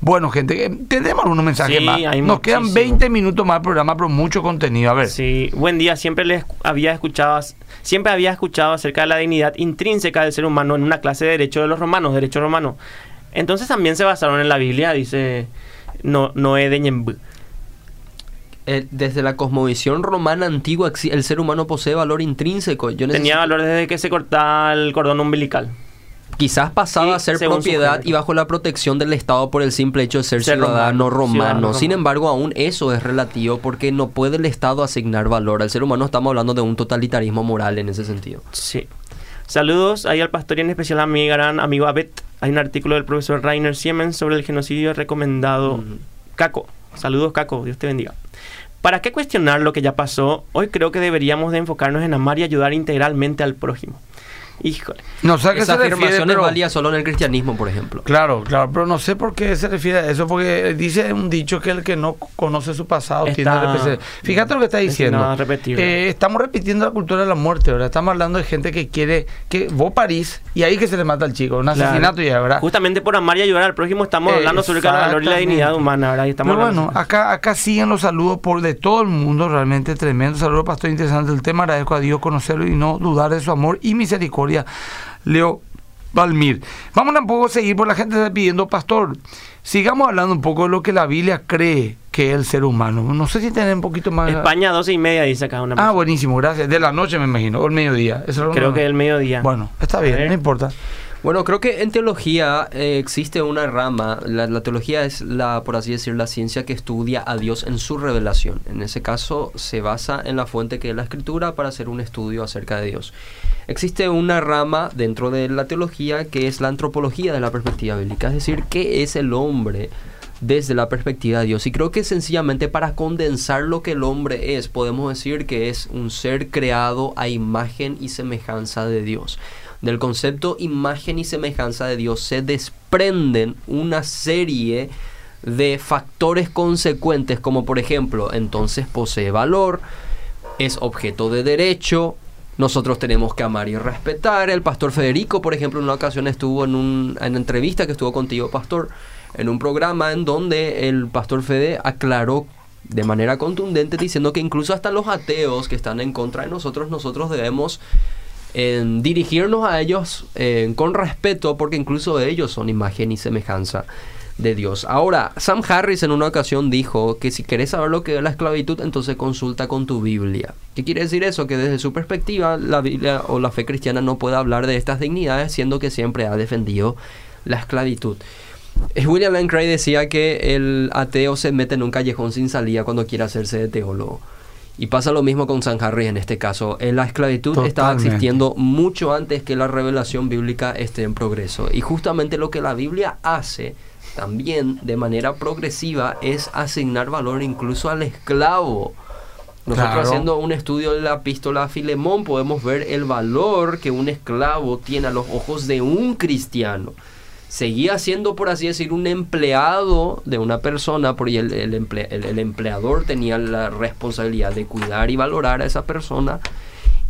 Bueno, gente, eh, tenemos algunos mensajes Sí, más. Nos quedan muchísimo. 20 minutos más de programa, pero mucho contenido. A ver. Sí, buen día. Siempre les había escuchado, siempre había escuchado acerca de la dignidad intrínseca del ser humano en una clase de derecho de los romanos, derecho romano. Entonces también se basaron en la Biblia, dice no, Noé de. Eh, desde la cosmovisión romana antigua, el ser humano posee valor intrínseco. Yo Tenía valor desde que se cortaba el cordón umbilical. Quizás pasaba a ser propiedad y bajo la protección del Estado por el simple hecho de ser, Ser ciudadano romano, romano. ciudadano Sin romano. embargo, aún eso es relativo porque no puede el Estado asignar valor. Al ser humano estamos hablando de un totalitarismo moral en ese sentido. Sí. Saludos ahí al pastor y en especial a mi gran amigo Abet. Hay un artículo del profesor Rainer Siemens sobre el genocidio recomendado. Caco. Saludos, Caco. Dios te bendiga. ¿Para qué cuestionar lo que ya pasó? Hoy creo que deberíamos de enfocarnos en amar y ayudar integralmente al prójimo. Híjole. No sé a qué Esa se refiere, afirmación es pero- válida solo en el cristianismo, por ejemplo. Claro, claro, pero no sé por qué se refiere a eso, porque dice un dicho que el que no conoce su pasado tiene Está que repetir. Fíjate lo que está diciendo. repetirlo. Eh, estamos repitiendo la cultura de la muerte, ¿verdad? Estamos hablando de gente que quiere que vos parís y ahí que se le mata al chico, un Claro. asesinato ya, ¿verdad? Justamente por amar y ayudar al prójimo estamos hablando sobre el valor y la dignidad humana, ¿verdad? Y estamos Pero bueno, acá, acá siguen los saludos por de todo el mundo, realmente tremendo. Saludos, pastor, interesante el tema. Agradezco a Dios conocerlo y no dudar de su amor y misericordia. Leo Valmir. Vamos un poco a seguir, por la gente está pidiendo, pastor, sigamos hablando un poco de lo que la Biblia cree que es el ser humano. No sé si tienen un poquito más... España 12 y media dice acá una Ah, buenísimo, gracias. De la noche me imagino, o el mediodía. Eso Creo que el mediodía. Bueno, está bien, no importa. Bueno, creo que en teología eh, existe una rama, la, la teología es la, por así decir, la ciencia que estudia a Dios en su revelación. En ese caso se basa en la fuente que es la escritura para hacer un estudio acerca de Dios. Existe una rama dentro de la teología que es la antropología de la perspectiva bíblica, es decir, qué es el hombre desde la perspectiva de Dios. Y creo que sencillamente para condensar lo que el hombre es, podemos decir que es un ser creado a imagen y semejanza de Dios. Del concepto imagen y semejanza de Dios se desprenden una serie de factores consecuentes como por ejemplo, entonces posee valor, es objeto de derecho, nosotros tenemos que amar y respetar. El pastor Federico, por ejemplo, en una ocasión estuvo en, un, en una entrevista que estuvo contigo, pastor, en un programa en donde el pastor Fede aclaró de manera contundente diciendo que incluso hasta los ateos que están en contra de nosotros, nosotros debemos eh, dirigirnos a ellos eh, con respeto porque incluso ellos son imagen y semejanza de Dios. Ahora, Sam Harris en una ocasión dijo que si querés saber lo que es la esclavitud, entonces consulta con tu Biblia. ¿Qué quiere decir eso? Que desde su perspectiva la Biblia o la fe cristiana no puede hablar de estas dignidades, siendo que siempre ha defendido la esclavitud. William Lane decía que el ateo se mete en un callejón sin salida cuando quiere hacerse de teólogo. Y pasa lo mismo con San Harry en este caso. La esclavitud estaba existiendo mucho antes que la revelación bíblica esté en progreso. Y justamente lo que la Biblia hace también de manera progresiva es asignar valor incluso al esclavo. Nosotros haciendo un estudio de la epístola a Filemón podemos ver el valor que un esclavo tiene a los ojos de un cristiano. Seguía siendo, por así decir, un empleado de una persona, porque el, el, empleador tenía la responsabilidad de cuidar y valorar a esa persona.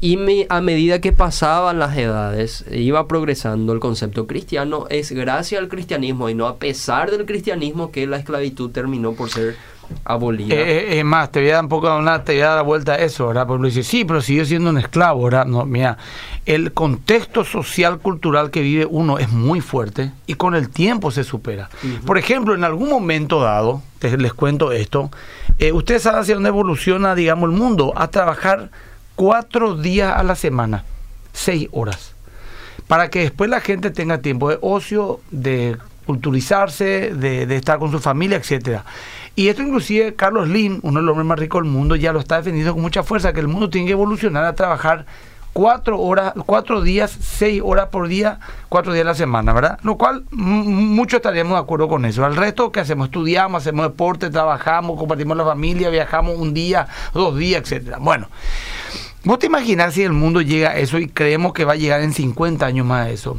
Y a medida que pasaban las edades, iba progresando el concepto cristiano. Es gracias al cristianismo y no a pesar del cristianismo que la esclavitud terminó por ser abolida. Eh, eh, es más, te voy a dar un poco una, te voy a dar la vuelta a eso, ¿verdad? Porque dice, sí, pero sigue siendo un esclavo, ¿verdad? No, mira, el contexto social, cultural que vive uno es muy fuerte y con el tiempo se supera. Por ejemplo, en algún momento dado, les cuento esto, eh, ustedes saben hacia dónde evoluciona, digamos, el mundo, a trabajar cuatro días a la semana, seis horas, para que después la gente tenga tiempo de ocio, de culturizarse, de, de estar con su familia, etcétera. Y esto inclusive Carlos Lin, uno de los hombres más ricos del mundo, ya lo está defendiendo con mucha fuerza, que el mundo tiene que evolucionar a trabajar cuatro horas, cuatro días, seis horas por día, cuatro días a la semana, ¿verdad? Lo cual muchos estaríamos de acuerdo con eso. Al resto, que hacemos? Estudiamos, hacemos deporte, trabajamos, compartimos la familia, viajamos un día, dos días, etcétera. Bueno, vos te imaginas si el mundo llega a eso y creemos que va a llegar en 50 años más a eso.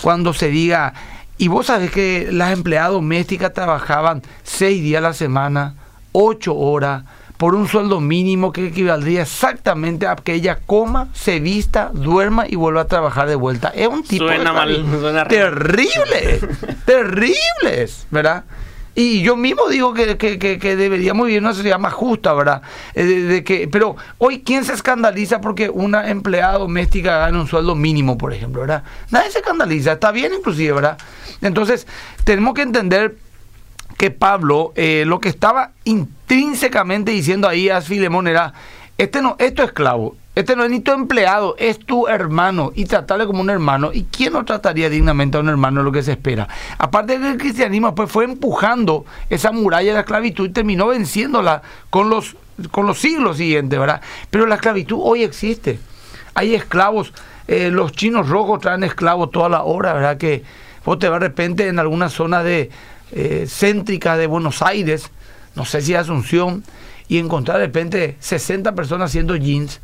Cuando se diga, y vos sabés que las empleadas domésticas trabajaban seis días a la semana, ocho horas, por un sueldo mínimo que equivaldría exactamente a que ella coma, se vista, duerma y vuelva a trabajar de vuelta. Es un tipo suena mal, suena terrible, terribles, ¿verdad? Y yo mismo digo que, deberíamos vivir una sociedad más justa, ¿verdad? Eh, de, que, pero hoy, ¿quién se escandaliza porque una empleada doméstica gana un sueldo mínimo, por ejemplo, ¿verdad? Nadie se escandaliza, está bien inclusive, ¿verdad? Entonces, tenemos que entender que Pablo eh, lo que estaba intrínsecamente diciendo ahí a Filemón era, este no, esto es esclavo, este no es ni tu empleado, es tu hermano y tratarle como un hermano. ¿Y quién no trataría dignamente a un hermano lo que se espera? Aparte de que el cristianismo pues, fue empujando esa muralla de la esclavitud y terminó venciéndola con los, con los siglos siguientes, ¿verdad? Pero la esclavitud hoy existe. Hay esclavos, eh, los chinos rojos traen esclavos toda la hora, ¿verdad? Que vos te vas de repente en alguna zona de, eh, céntrica de Buenos Aires, no sé si Asunción, y encontrar de repente 60 personas haciendo jeans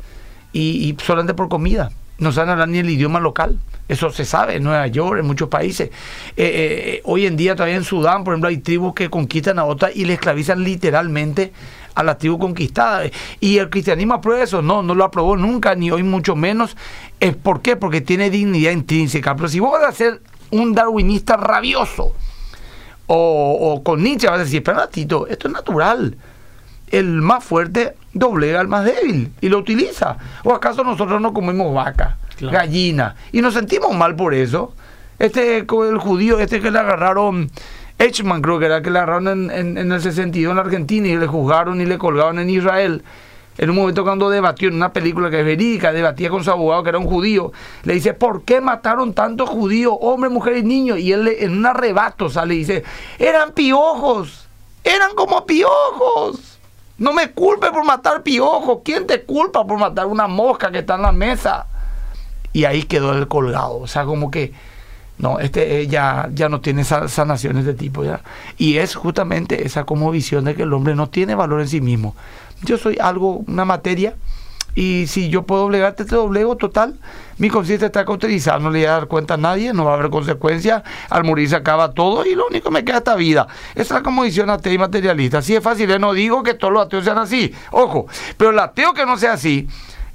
y, solamente por comida. No saben hablar ni el idioma local. Eso se sabe en Nueva York, en muchos países. Eh, eh, hoy en día todavía en Sudán, por ejemplo, hay tribus que conquistan a otras y le esclavizan literalmente a la tribu conquistada. Y el cristianismo aprueba eso. No, no lo aprobó nunca, ni hoy mucho menos. ¿Por qué? Porque tiene dignidad intrínseca. Pero si vos vas a ser un darwinista rabioso, o, con Nietzsche vas a decir, espera Tito, esto es natural el más fuerte doblega al más débil y lo utiliza. ¿O acaso nosotros no comemos vaca, gallina y nos sentimos mal por eso? Este el judío, este que le agarraron, Eichmann creo que era que le agarraron en, en, el 62 en Argentina y le juzgaron y le colgaron en Israel. En un momento cuando debatió en una película que es verídica, debatía con su abogado que era un judío, le dice, ¿por qué mataron tantos judíos, hombres, mujeres y niños? Y él en un arrebato sale y dice, eran piojos, eran como piojos. No me culpe por matar piojos. ¿Quién te culpa por matar una mosca que está en la mesa? Y ahí quedó el colgado. O sea, como que no, este eh, ya, ya no tiene sanaciones de tipo ya. Y es justamente esa como visión de que el hombre no tiene valor en sí mismo. Yo soy algo, una materia y si yo puedo doblegarte, te doblego total. Mi conciencia está cauterizada, no le voy a dar cuenta a nadie, no va a haber consecuencias. Al morir se acaba todo y lo único que me queda es esta vida. Esa es la condición atea y materialista. Así es fácil, ¿eh? no digo que todos los ateos sean así, ojo, pero el ateo que no sea así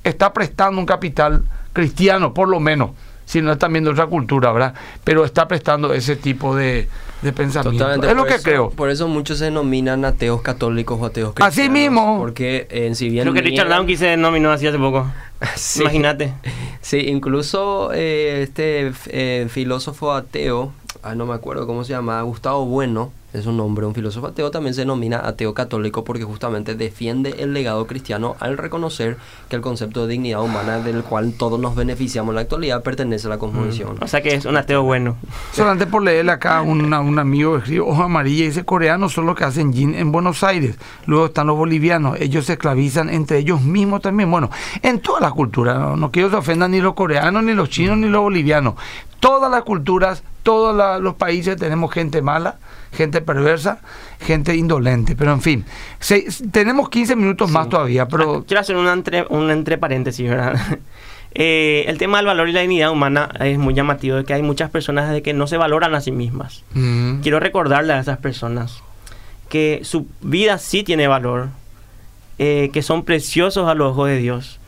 está prestando un capital cristiano, por lo menos, si no es también de otra cultura, ¿verdad? Pero está prestando ese tipo de, de pensamiento. es lo que creo. Por eso muchos se denominan ateos católicos o ateos cristianos. Así mismo. Porque en si bien... Lo que Richard Dawkins se denominó así hace poco. Imagínate. Sí, incluso eh, este eh, filósofo ateo ah, no me acuerdo cómo se llama, Gustavo Bueno, es un nombre, un filósofo ateo, también se denomina ateo católico porque justamente defiende el legado cristiano al reconocer que el concepto de dignidad humana del cual todos nos beneficiamos en la actualidad pertenece a la cosmovisión. O sea que es un ateo bueno. Solamente por leerle acá, un, un amigo escribe hoja amarilla y dice, coreanos son los que hacen gin en Buenos Aires, luego están los bolivianos, ellos se esclavizan entre ellos mismos también. Bueno, en toda la cultura, no, no quiero que se ofendan ni los coreanos, ni los chinos, ni los bolivianos. Todas las culturas, todos la- los países tenemos gente mala, gente perversa, gente indolente. Pero en fin, se- tenemos 15 minutos más todavía, pero... Ah, Quiero hacer un entre, un entre paréntesis, ¿verdad? Eh, el tema del valor y la dignidad humana es muy llamativo, de que hay muchas personas de que no se valoran a sí mismas. Mm, Quiero recordarle a esas personas que su vida sí tiene valor, eh, que son preciosos a los ojos de Dios,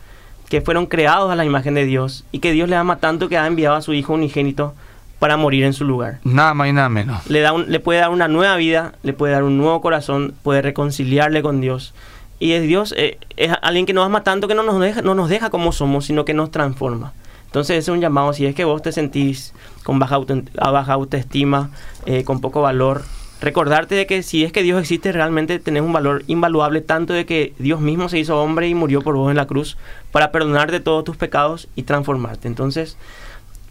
que fueron creados a la imagen de Dios y que Dios le ama tanto que ha enviado a su Hijo unigénito para morir en su lugar. nada más y nada menos. Le, da un- le puede dar una nueva vida, le puede dar un nuevo corazón, puede reconciliarle con Dios. Y es Dios, eh, es alguien que nos ama tanto que no nos, deja, no nos deja como somos, sino que nos transforma. Entonces ese es un llamado, si es que vos te sentís con baja, auto- baja autoestima, eh, con poco valor, recordarte de que si es que Dios existe realmente tenés un valor invaluable, tanto de que Dios mismo se hizo hombre y murió por vos en la cruz para perdonarte todos tus pecados y transformarte. Entonces,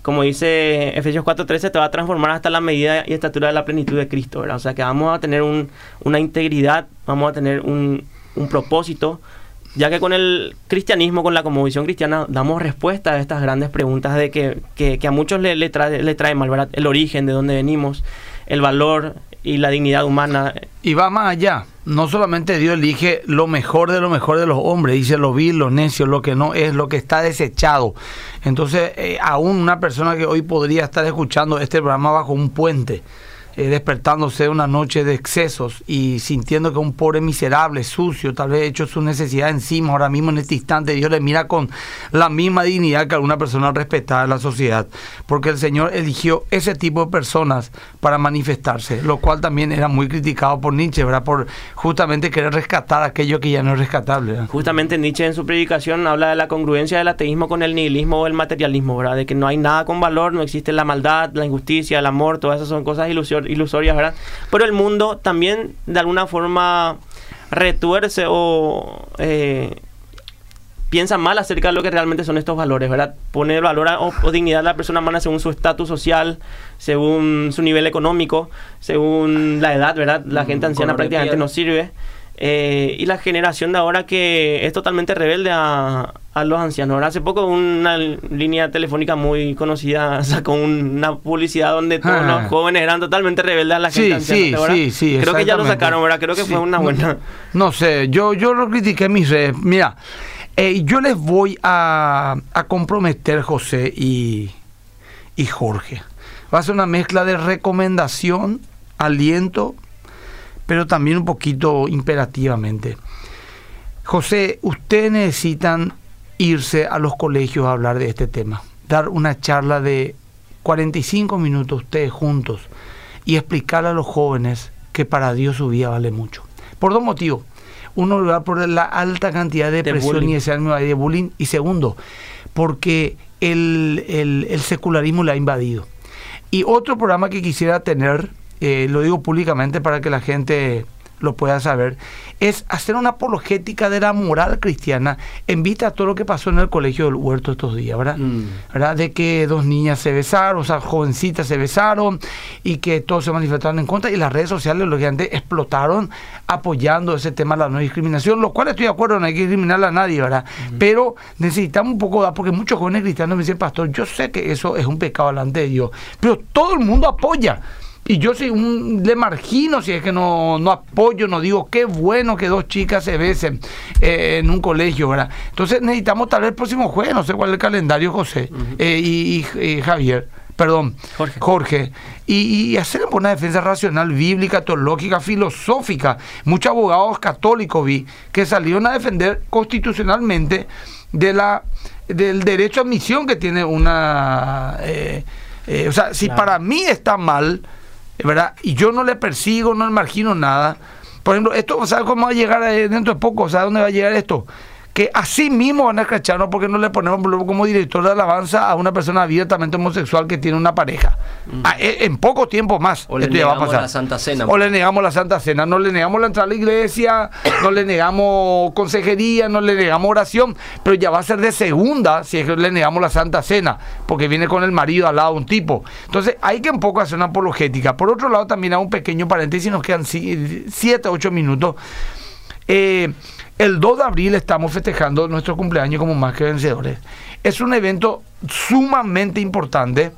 como dice Efesios 4:13, te va a transformar hasta la medida y estatura de la plenitud de Cristo, ¿verdad? O sea que vamos a tener un- una integridad, vamos a tener un, un propósito, ya que con el cristianismo, con la conmovisión cristiana, damos respuesta a estas grandes preguntas de que, a muchos le, le trae, le trae mal. El origen, de dónde venimos, el valor y la dignidad humana. Y va más allá. No solamente Dios elige lo mejor de lo mejor de los hombres, dice lo vil, lo necio, lo que no es, lo que está desechado. Entonces, eh, aún una persona que hoy podría estar escuchando este programa bajo un puente, eh, despertándose de una noche de excesos y sintiendo que un pobre miserable, sucio, tal vez hecho su necesidad encima, ahora mismo en este instante, Dios le mira con la misma dignidad que alguna persona respetada en la sociedad, porque el Señor eligió ese tipo de personas para manifestarse, lo cual también era muy criticado por Nietzsche, ¿verdad? Por justamente querer rescatar aquello que ya no es rescatable. ¿verdad? Justamente Nietzsche en su predicación habla de la congruencia del ateísmo con el nihilismo o el materialismo, ¿verdad? De que no hay nada con valor, no existe la maldad, la injusticia, el amor, todas esas son cosas ilusor- ilusorias, ¿verdad? Pero el mundo también de alguna forma retuerce o eh, piensa mal acerca de lo que realmente son estos valores, ¿verdad? Pone valor a- o, o dignidad a la persona humana según su estatus social, según su nivel económico, según la edad, ¿verdad? La Mm, gente anciana prácticamente no sirve. Eh, y la generación de ahora que es totalmente rebelde a, a los ancianos. Ahora, hace poco una línea telefónica muy conocida sacó un- una publicidad donde todos Ah. los jóvenes eran totalmente rebeldes a la gente Sí, anciana. sí, sí, sí. Creo que ya lo sacaron, ¿verdad? Creo que Sí. fue una buena... No sé, yo, yo lo critiqué en mis redes. Mira, eh, yo les voy a, a comprometer, José y, y Jorge. Va a ser una mezcla de recomendación, aliento, pero también un poquito imperativamente. José, ustedes necesitan irse a los colegios a hablar de este tema, dar una charla de 45 minutos ustedes juntos y explicarle a los jóvenes que para Dios su vida vale mucho. Por dos motivos. Uno, por la alta cantidad de De presión bullying. y desánimo y de bullying. Y segundo, porque el, el- el secularismo le ha invadido. Y otro programa que quisiera tener, eh, lo digo públicamente para que la gente lo pueda saber, es hacer una apologética de la moral cristiana en vista a todo lo que pasó en el colegio del huerto estos días, ¿verdad? Mm. ¿verdad? De que dos niñas se besaron, o sea, jovencitas se besaron y que todos se manifestaron en contra y las redes sociales lógicamente explotaron apoyando ese tema de la no discriminación, lo cual estoy de acuerdo, no hay que discriminar a nadie, ¿verdad? Pero necesitamos un poco, porque muchos jóvenes cristianos me dicen, pastor, yo sé que eso es un pecado delante de Dios, pero todo el mundo apoya. Y yo soy un, le margino si es que no, no apoyo, no digo qué bueno que dos chicas se besen eh, en un colegio, ¿verdad? Entonces necesitamos tal vez el próximo jueves, no sé cuál es el calendario, José eh, y, y- y Javier, perdón, Jorge. Jorge, y, y hacer una defensa racional, bíblica, teológica, filosófica. Muchos abogados católicos vi que salieron a defender constitucionalmente de la del derecho a admisión que tiene una... eh, eh, o sea, si Claro. para mí está mal, ¿verdad? Y yo no le persigo, no le margino nada. Por ejemplo, esto, ¿sabes cómo va a llegar eh, dentro de poco? ¿Sabes dónde va a llegar esto? Que así mismo van a escracharnos porque no le ponemos como director de alabanza a una persona abiertamente homosexual que tiene una pareja. Mm. Ah, e, en poco tiempo más. O le negamos la Santa Cena. O le negamos la Santa Cena. No le negamos la entrada a la iglesia, no le negamos consejería, no le negamos oración, pero ya va a ser de segunda si es que le negamos la Santa Cena, porque viene con el marido al lado un tipo. Entonces hay que un poco hacer una apologética. Por otro lado, también hago un pequeño paréntesis, nos quedan 7, 8 minutos. Eh, el 2 de abril estamos festejando nuestro cumpleaños como más que vencedores. Es un evento sumamente importante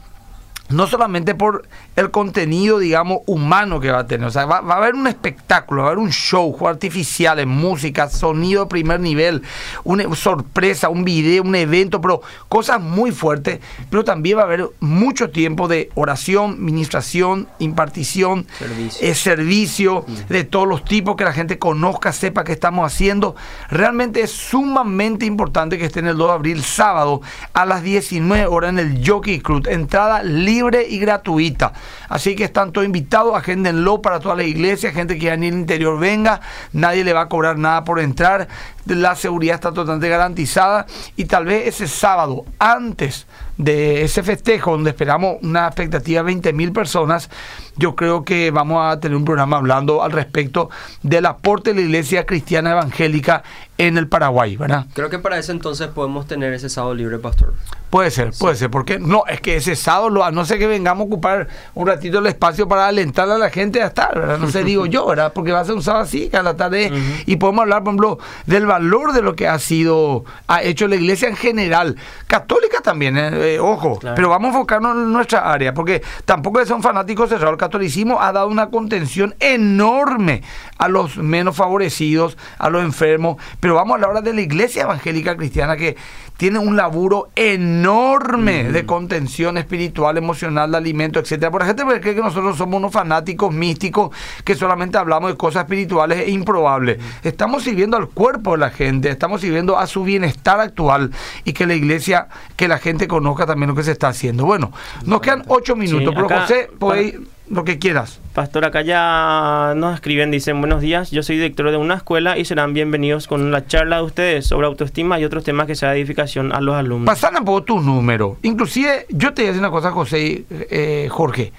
no solamente por el contenido, digamos, humano que va a tener, o sea, va, a haber un espectáculo, va a haber un show, juegos artificiales, música, sonido de primer nivel, una sorpresa, un video, un evento, pero cosas muy fuertes, pero también va a haber mucho tiempo de oración, ministración, impartición, servicio, servicio mm. de todos los tipos, que la gente conozca, sepa qué estamos haciendo. Realmente es sumamente importante que esté en el 2 de abril, sábado, a las 19 horas en el Jockey Club, entrada libre y gratuita. Así que están todos invitados, agéndenlo para toda la iglesia, gente que ya en el interior venga, nadie le va a cobrar nada por entrar, la seguridad está totalmente garantizada y tal vez ese sábado, antes de ese festejo, donde esperamos una expectativa de 20 mil personas, yo creo que vamos a tener un programa hablando al respecto del aporte de la iglesia cristiana evangélica en el Paraguay, ¿verdad? Creo que para ese entonces podemos tener ese sábado libre, pastor. Puede ser, puede ser, porque no, es que ese sábado, a no sé que vengamos a ocupar un ratito el espacio para alentar a la gente a estar, ¿verdad? No sé, digo yo, ¿verdad? Porque va a ser un sábado así, a la tarde, y podemos hablar, por ejemplo, del valor de lo que ha sido, ha hecho la iglesia en general, católica también, ¿eh? Eh, ojo, pero vamos a enfocarnos en nuestra área, porque tampoco son fanáticos cerrados, el catolicismo ha dado una contención enorme a los menos favorecidos, a los enfermos, pero vamos a hablar de la iglesia evangélica cristiana que tiene un laburo enorme de contención espiritual, emocional, de alimento, etcétera. Por la gente cree que nosotros somos unos fanáticos místicos que solamente hablamos de cosas espirituales e improbables. Estamos sirviendo al cuerpo de la gente, estamos sirviendo a su bienestar actual y que la iglesia, que la gente conozca también lo que se está haciendo. Bueno, nos quedan ocho minutos, pero José, podéis lo que quieras. Pastor, acá ya nos escriben, dicen buenos días, yo soy director de una escuela y serán bienvenidos con la charla de ustedes sobre autoestima y otros temas que sea de edificación a los alumnos. Pasan un poco tus números. Inclusive, yo te voy a decir una cosa, José, eh, Jorge.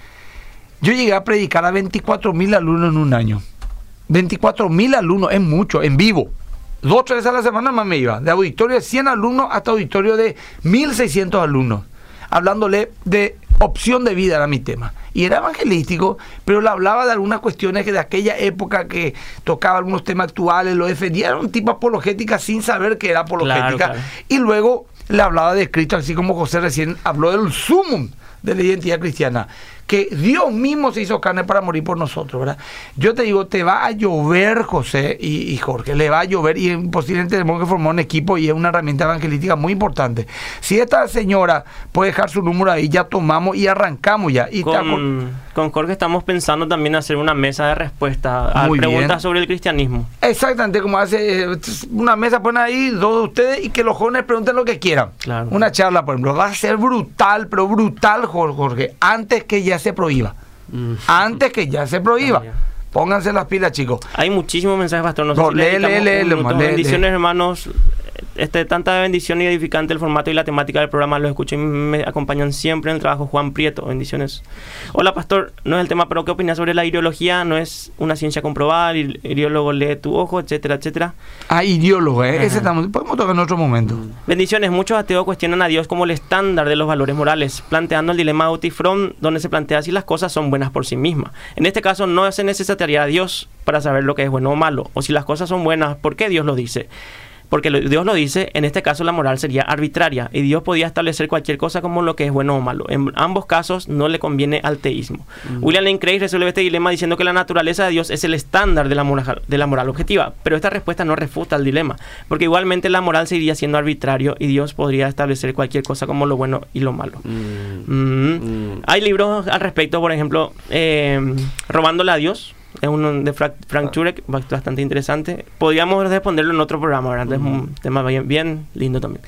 Yo llegué a predicar a 24 mil alumnos en un año. 24 mil alumnos es mucho, en vivo. Dos, tres a la semana más me iba. De auditorio de 100 alumnos hasta auditorio de 1600 alumnos. Hablándole de opción de vida era mi tema. Y era evangelístico, pero le hablaba de algunas cuestiones que de aquella época que tocaba algunos temas actuales, lo defendía, era un tipo apologética sin saber que era apologética. Y luego le hablaba de Cristo, así como José recién habló del sumum de la identidad cristiana que Dios mismo se hizo carne para morir por nosotros, ¿verdad? Yo te digo, te va a llover, José y, Jorge, le va a llover y posiblemente tenemos que formar un equipo y es una herramienta evangelística muy importante. Si esta señora puede dejar su número ahí, ya tomamos y arrancamos ya. Y con, con Jorge estamos pensando también hacer una mesa de respuesta a preguntas sobre el cristianismo. Exactamente, como hace eh, una mesa, ponen ahí dos de ustedes y que los jóvenes pregunten lo que quieran. Una charla, por ejemplo, va a ser brutal, pero brutal, Jorge, antes que ya se prohíba. Mm. Antes que ya se prohíba. Pónganse las pilas, chicos. Hay muchísimos mensajes, pastor. No, no lee, Bendiciones, hermanos este, tanta bendición y edificante el formato y la temática del programa. Los escucho y me acompañan siempre en el trabajo. Juan Prieto, bendiciones. Hola, pastor. No es el tema, pero ¿qué opinas sobre la ideología? No es una ciencia comprobada. El ideólogo lee tu ojo, etcétera, etcétera. Ah, ideólogo, ¿eh? Ese estamos, podemos tocar en otro momento. Bendiciones. Muchos ateos cuestionan a Dios como el estándar de los valores morales, planteando el dilema From, donde se plantea si las cosas son buenas por sí mismas. En este caso, no se necesitaría a Dios para saber lo que es bueno o malo, o si las cosas son buenas, ¿por qué Dios lo dice? Porque Dios lo dice, en este caso la moral sería arbitraria y Dios podía establecer cualquier cosa como lo que es bueno o malo. En ambos casos no le conviene al teísmo. William Lane Craig resuelve este dilema diciendo que la naturaleza de Dios es el estándar de la, moral, de la moral objetiva, pero esta respuesta no refuta el dilema, porque igualmente la moral seguiría siendo arbitrario y Dios podría establecer cualquier cosa como lo bueno y lo malo. Mm. Mm. Mm. Hay libros al respecto, por ejemplo, eh, Robándole a Dios, es uno de Frank, Frank Turek, bastante interesante. Podríamos responderlo en otro programa, ¿verdad? Es un tema bien, bien lindo también.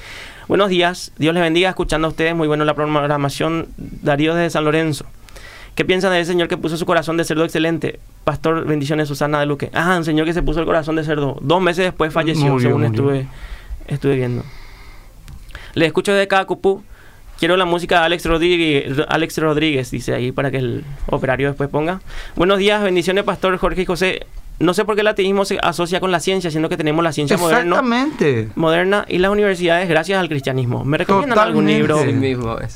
Buenos días, Dios les bendiga, escuchando a ustedes, muy bueno la programación. Darío desde San Lorenzo. ¿Qué piensan del señor que puso su corazón de cerdo excelente? Pastor, bendiciones, Susana de Luque. Ah, un señor que se puso el corazón de cerdo. Dos meses después falleció, según estuve estuve viendo. Le escucho de cada cupú. Quiero la música de Alex Rodríguez, Alex Rodríguez, dice ahí para que el operario después ponga. Buenos días, bendiciones, Pastor Jorge y José no sé por qué el ateísmo se asocia con la ciencia, siendo que tenemos la ciencia moderna, moderna y las universidades gracias al cristianismo. ¿Me recomiendan algún libro?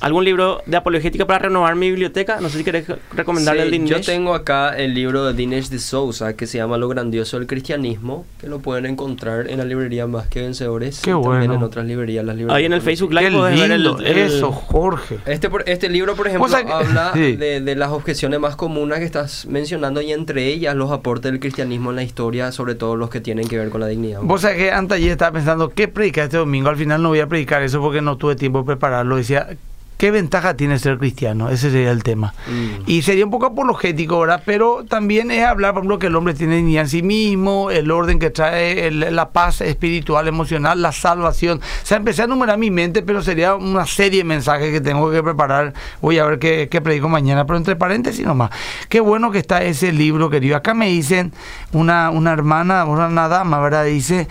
¿Algún libro de apologética para renovar mi biblioteca? No sé si querés recomendarle el Dinesh. Yo tengo acá el libro de Dinesh de Souza que se llama Lo grandioso del cristianismo, que lo pueden encontrar en la librería Más que Vencedores. Qué bueno. También en otras librerías. Las librerías Ahí en el Facebook Live podés ver el, Eso, Jorge. Este, este libro, por ejemplo, habla de, de las objeciones más comunes que estás mencionando y entre ellas los aportes del cristianismo en la historia, sobre todo los que tienen que ver con la dignidad. Vos sabés que antes ayer estaba pensando, ¿qué predicar este domingo? Al final no voy a predicar eso porque no tuve tiempo de prepararlo. Decía, ¿Qué ventaja tiene ser cristiano? Ese sería el tema. Mm. Y sería un poco apologético, ¿verdad? Pero también es hablar, por ejemplo, que el hombre tiene dignidad en sí mismo, el orden que trae, la paz espiritual, emocional, la salvación. O sea, empecé a enumerar mi mente, pero sería una serie de mensajes que tengo que preparar. Voy a ver qué, qué predico mañana, pero entre paréntesis nomás. Qué bueno que está ese libro, querido. Acá me dicen una, una hermana, una dama, ¿verdad? Dice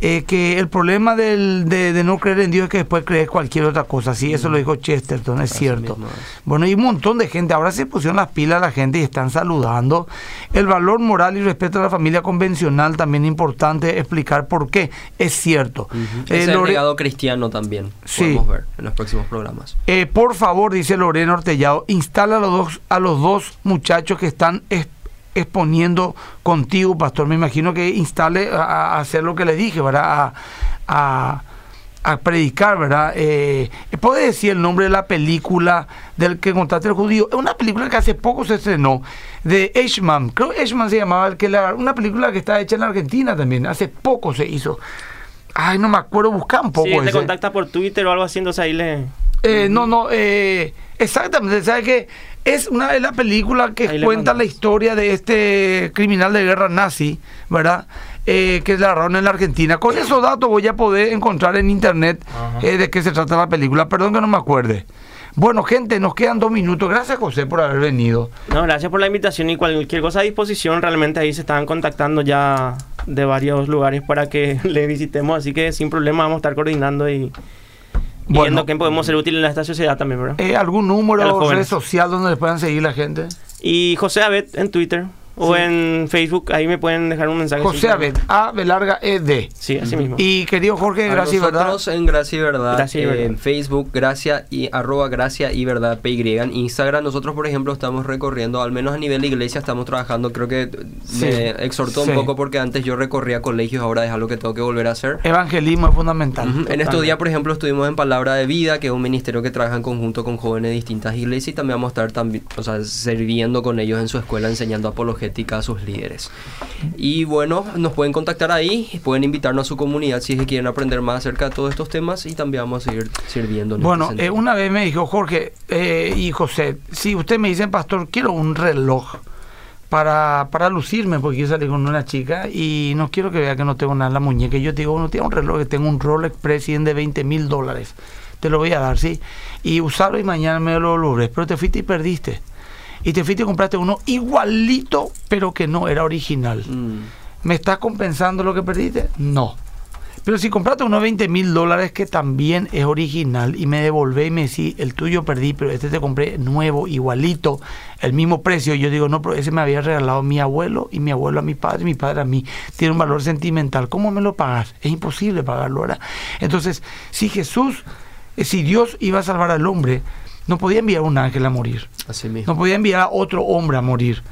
eh, que el problema del, de, no creer en Dios es que después crees cualquier otra cosa. Sí, eso lo dijo Chesterton, es cierto. Bueno, hay un montón de gente. Ahora se pusieron las pilas la gente y están saludando. El valor moral y respeto a la familia convencional también es importante explicar por qué. Es cierto. Eh, el legado cristiano también. Podemos ver en los próximos programas. Eh, por favor, dice Lorena Ortellado, instala a los dos, a los dos muchachos que están exponiendo contigo, pastor. Me imagino que instale a, hacer lo que le dije, ¿verdad? A, predicar, ¿verdad? Eh, ¿Puede decir el nombre de la película del que contaste el judío? Es una película que hace poco se estrenó, de Eichmann. Creo que Eichmann se llamaba, que la, una película que está hecha en Argentina también. Hace poco se hizo. Ay, no me acuerdo, buscar un poco. Sí, te contacta por Twitter o algo así, entonces ahí le... Eh, no, no, eh, exactamente. ¿Sabes qué? Es una de las películas que cuenta la historia de este criminal de guerra nazi, ¿verdad? Eh, que la agarraron en la Argentina. Con esos datos voy a poder encontrar en internet eh, de qué se trata la película. Perdón que no me acuerde. Bueno, gente, nos quedan dos minutos. Gracias, José, por haber venido. No, gracias por la invitación y cualquier cosa a disposición. Realmente ahí se estaban contactando ya de varios lugares para que le visitemos. Así que sin problema vamos a estar coordinando y viendo que podemos ser útiles en esta sociedad también, ¿verdad? Eh, ¿Algún número o red social donde les puedan seguir la gente? Y José Abed en Twitter. O en Facebook, ahí me pueden dejar un mensaje. José Abed, A, B larga, E, D. Sí, así mismo. Y querido Jorge, Gracias y Verdad. Nosotros en Gracia y Verdad, en Facebook, Gracia y arroba Gracia y Verdad PY. En Instagram, nosotros, por ejemplo, estamos recorriendo, al menos a nivel de iglesia, estamos trabajando. Creo que me exhortó un poco porque antes yo recorría colegios, ahora es algo que tengo que volver a hacer. Evangelismo es fundamental. En estos días, por ejemplo, estuvimos en Palabra de Vida, que es un ministerio que trabaja en conjunto con jóvenes de distintas iglesias y también vamos a estar también, o sea, sirviendo con ellos en su escuela, enseñando apologética a sus líderes. Y bueno, nos pueden contactar ahí, pueden invitarnos a su comunidad si es que quieren aprender más acerca de todos estos temas y también vamos a seguir sirviendo. Este bueno, eh, una vez me dijo Jorge eh, y José, si usted me dice, pastor, quiero un reloj para, para lucirme, porque yo salí con una chica y no quiero que vea que no tengo nada en la muñeca. Yo te digo, uno tiene un reloj que tengo un Rolex President de 20 mil dólares. Te lo voy a dar, ¿sí? Y usarlo y mañana me lo logré. Pero te fuiste y perdiste y te fuiste y compraste uno igualito, pero que no era original. Mm. ¿Me estás compensando lo que perdiste? No. Pero si compraste uno de 20 mil dólares que también es original y me devolvé y me decís, el tuyo perdí, pero este te compré nuevo, igualito, el mismo precio, yo digo, no, pero ese me había regalado mi abuelo y mi abuelo a mi padre, y mi padre a mí, tiene un valor sentimental, ¿cómo me lo pagas? Es imposible pagarlo ahora. Entonces, si Jesús, eh, si Dios iba a salvar al hombre, no podía enviar un ángel a morir. No podía enviar a otro hombre a morir.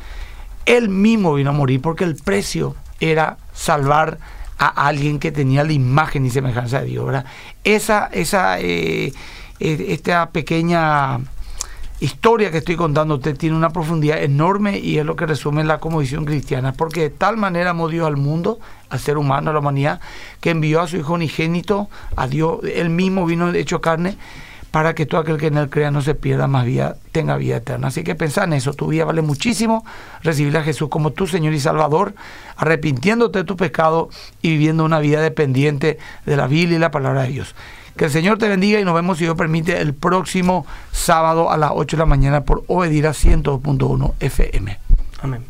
Él mismo vino a morir porque el precio era salvar a alguien que tenía la imagen y semejanza de Dios. Esa, esa, eh, eh, esta pequeña historia que estoy contando usted tiene una profundidad enorme y es lo que resume la comodición cristiana, porque de tal manera amó Dios al mundo, al ser humano, a la humanidad, que envió a su Hijo unigénito, a Dios, él mismo vino hecho carne, para que todo aquel que en él crea no se pierda más vida, tenga vida eterna. Así que pensá en eso, tu vida vale muchísimo, recibir a Jesús como tu Señor y Salvador, arrepintiéndote de tu pecado y viviendo una vida dependiente de la Biblia y la palabra de Dios. Que el Señor te bendiga y nos vemos, si Dios permite, el próximo sábado a las 8 de la mañana por Obedira 102.1 FM. Amén.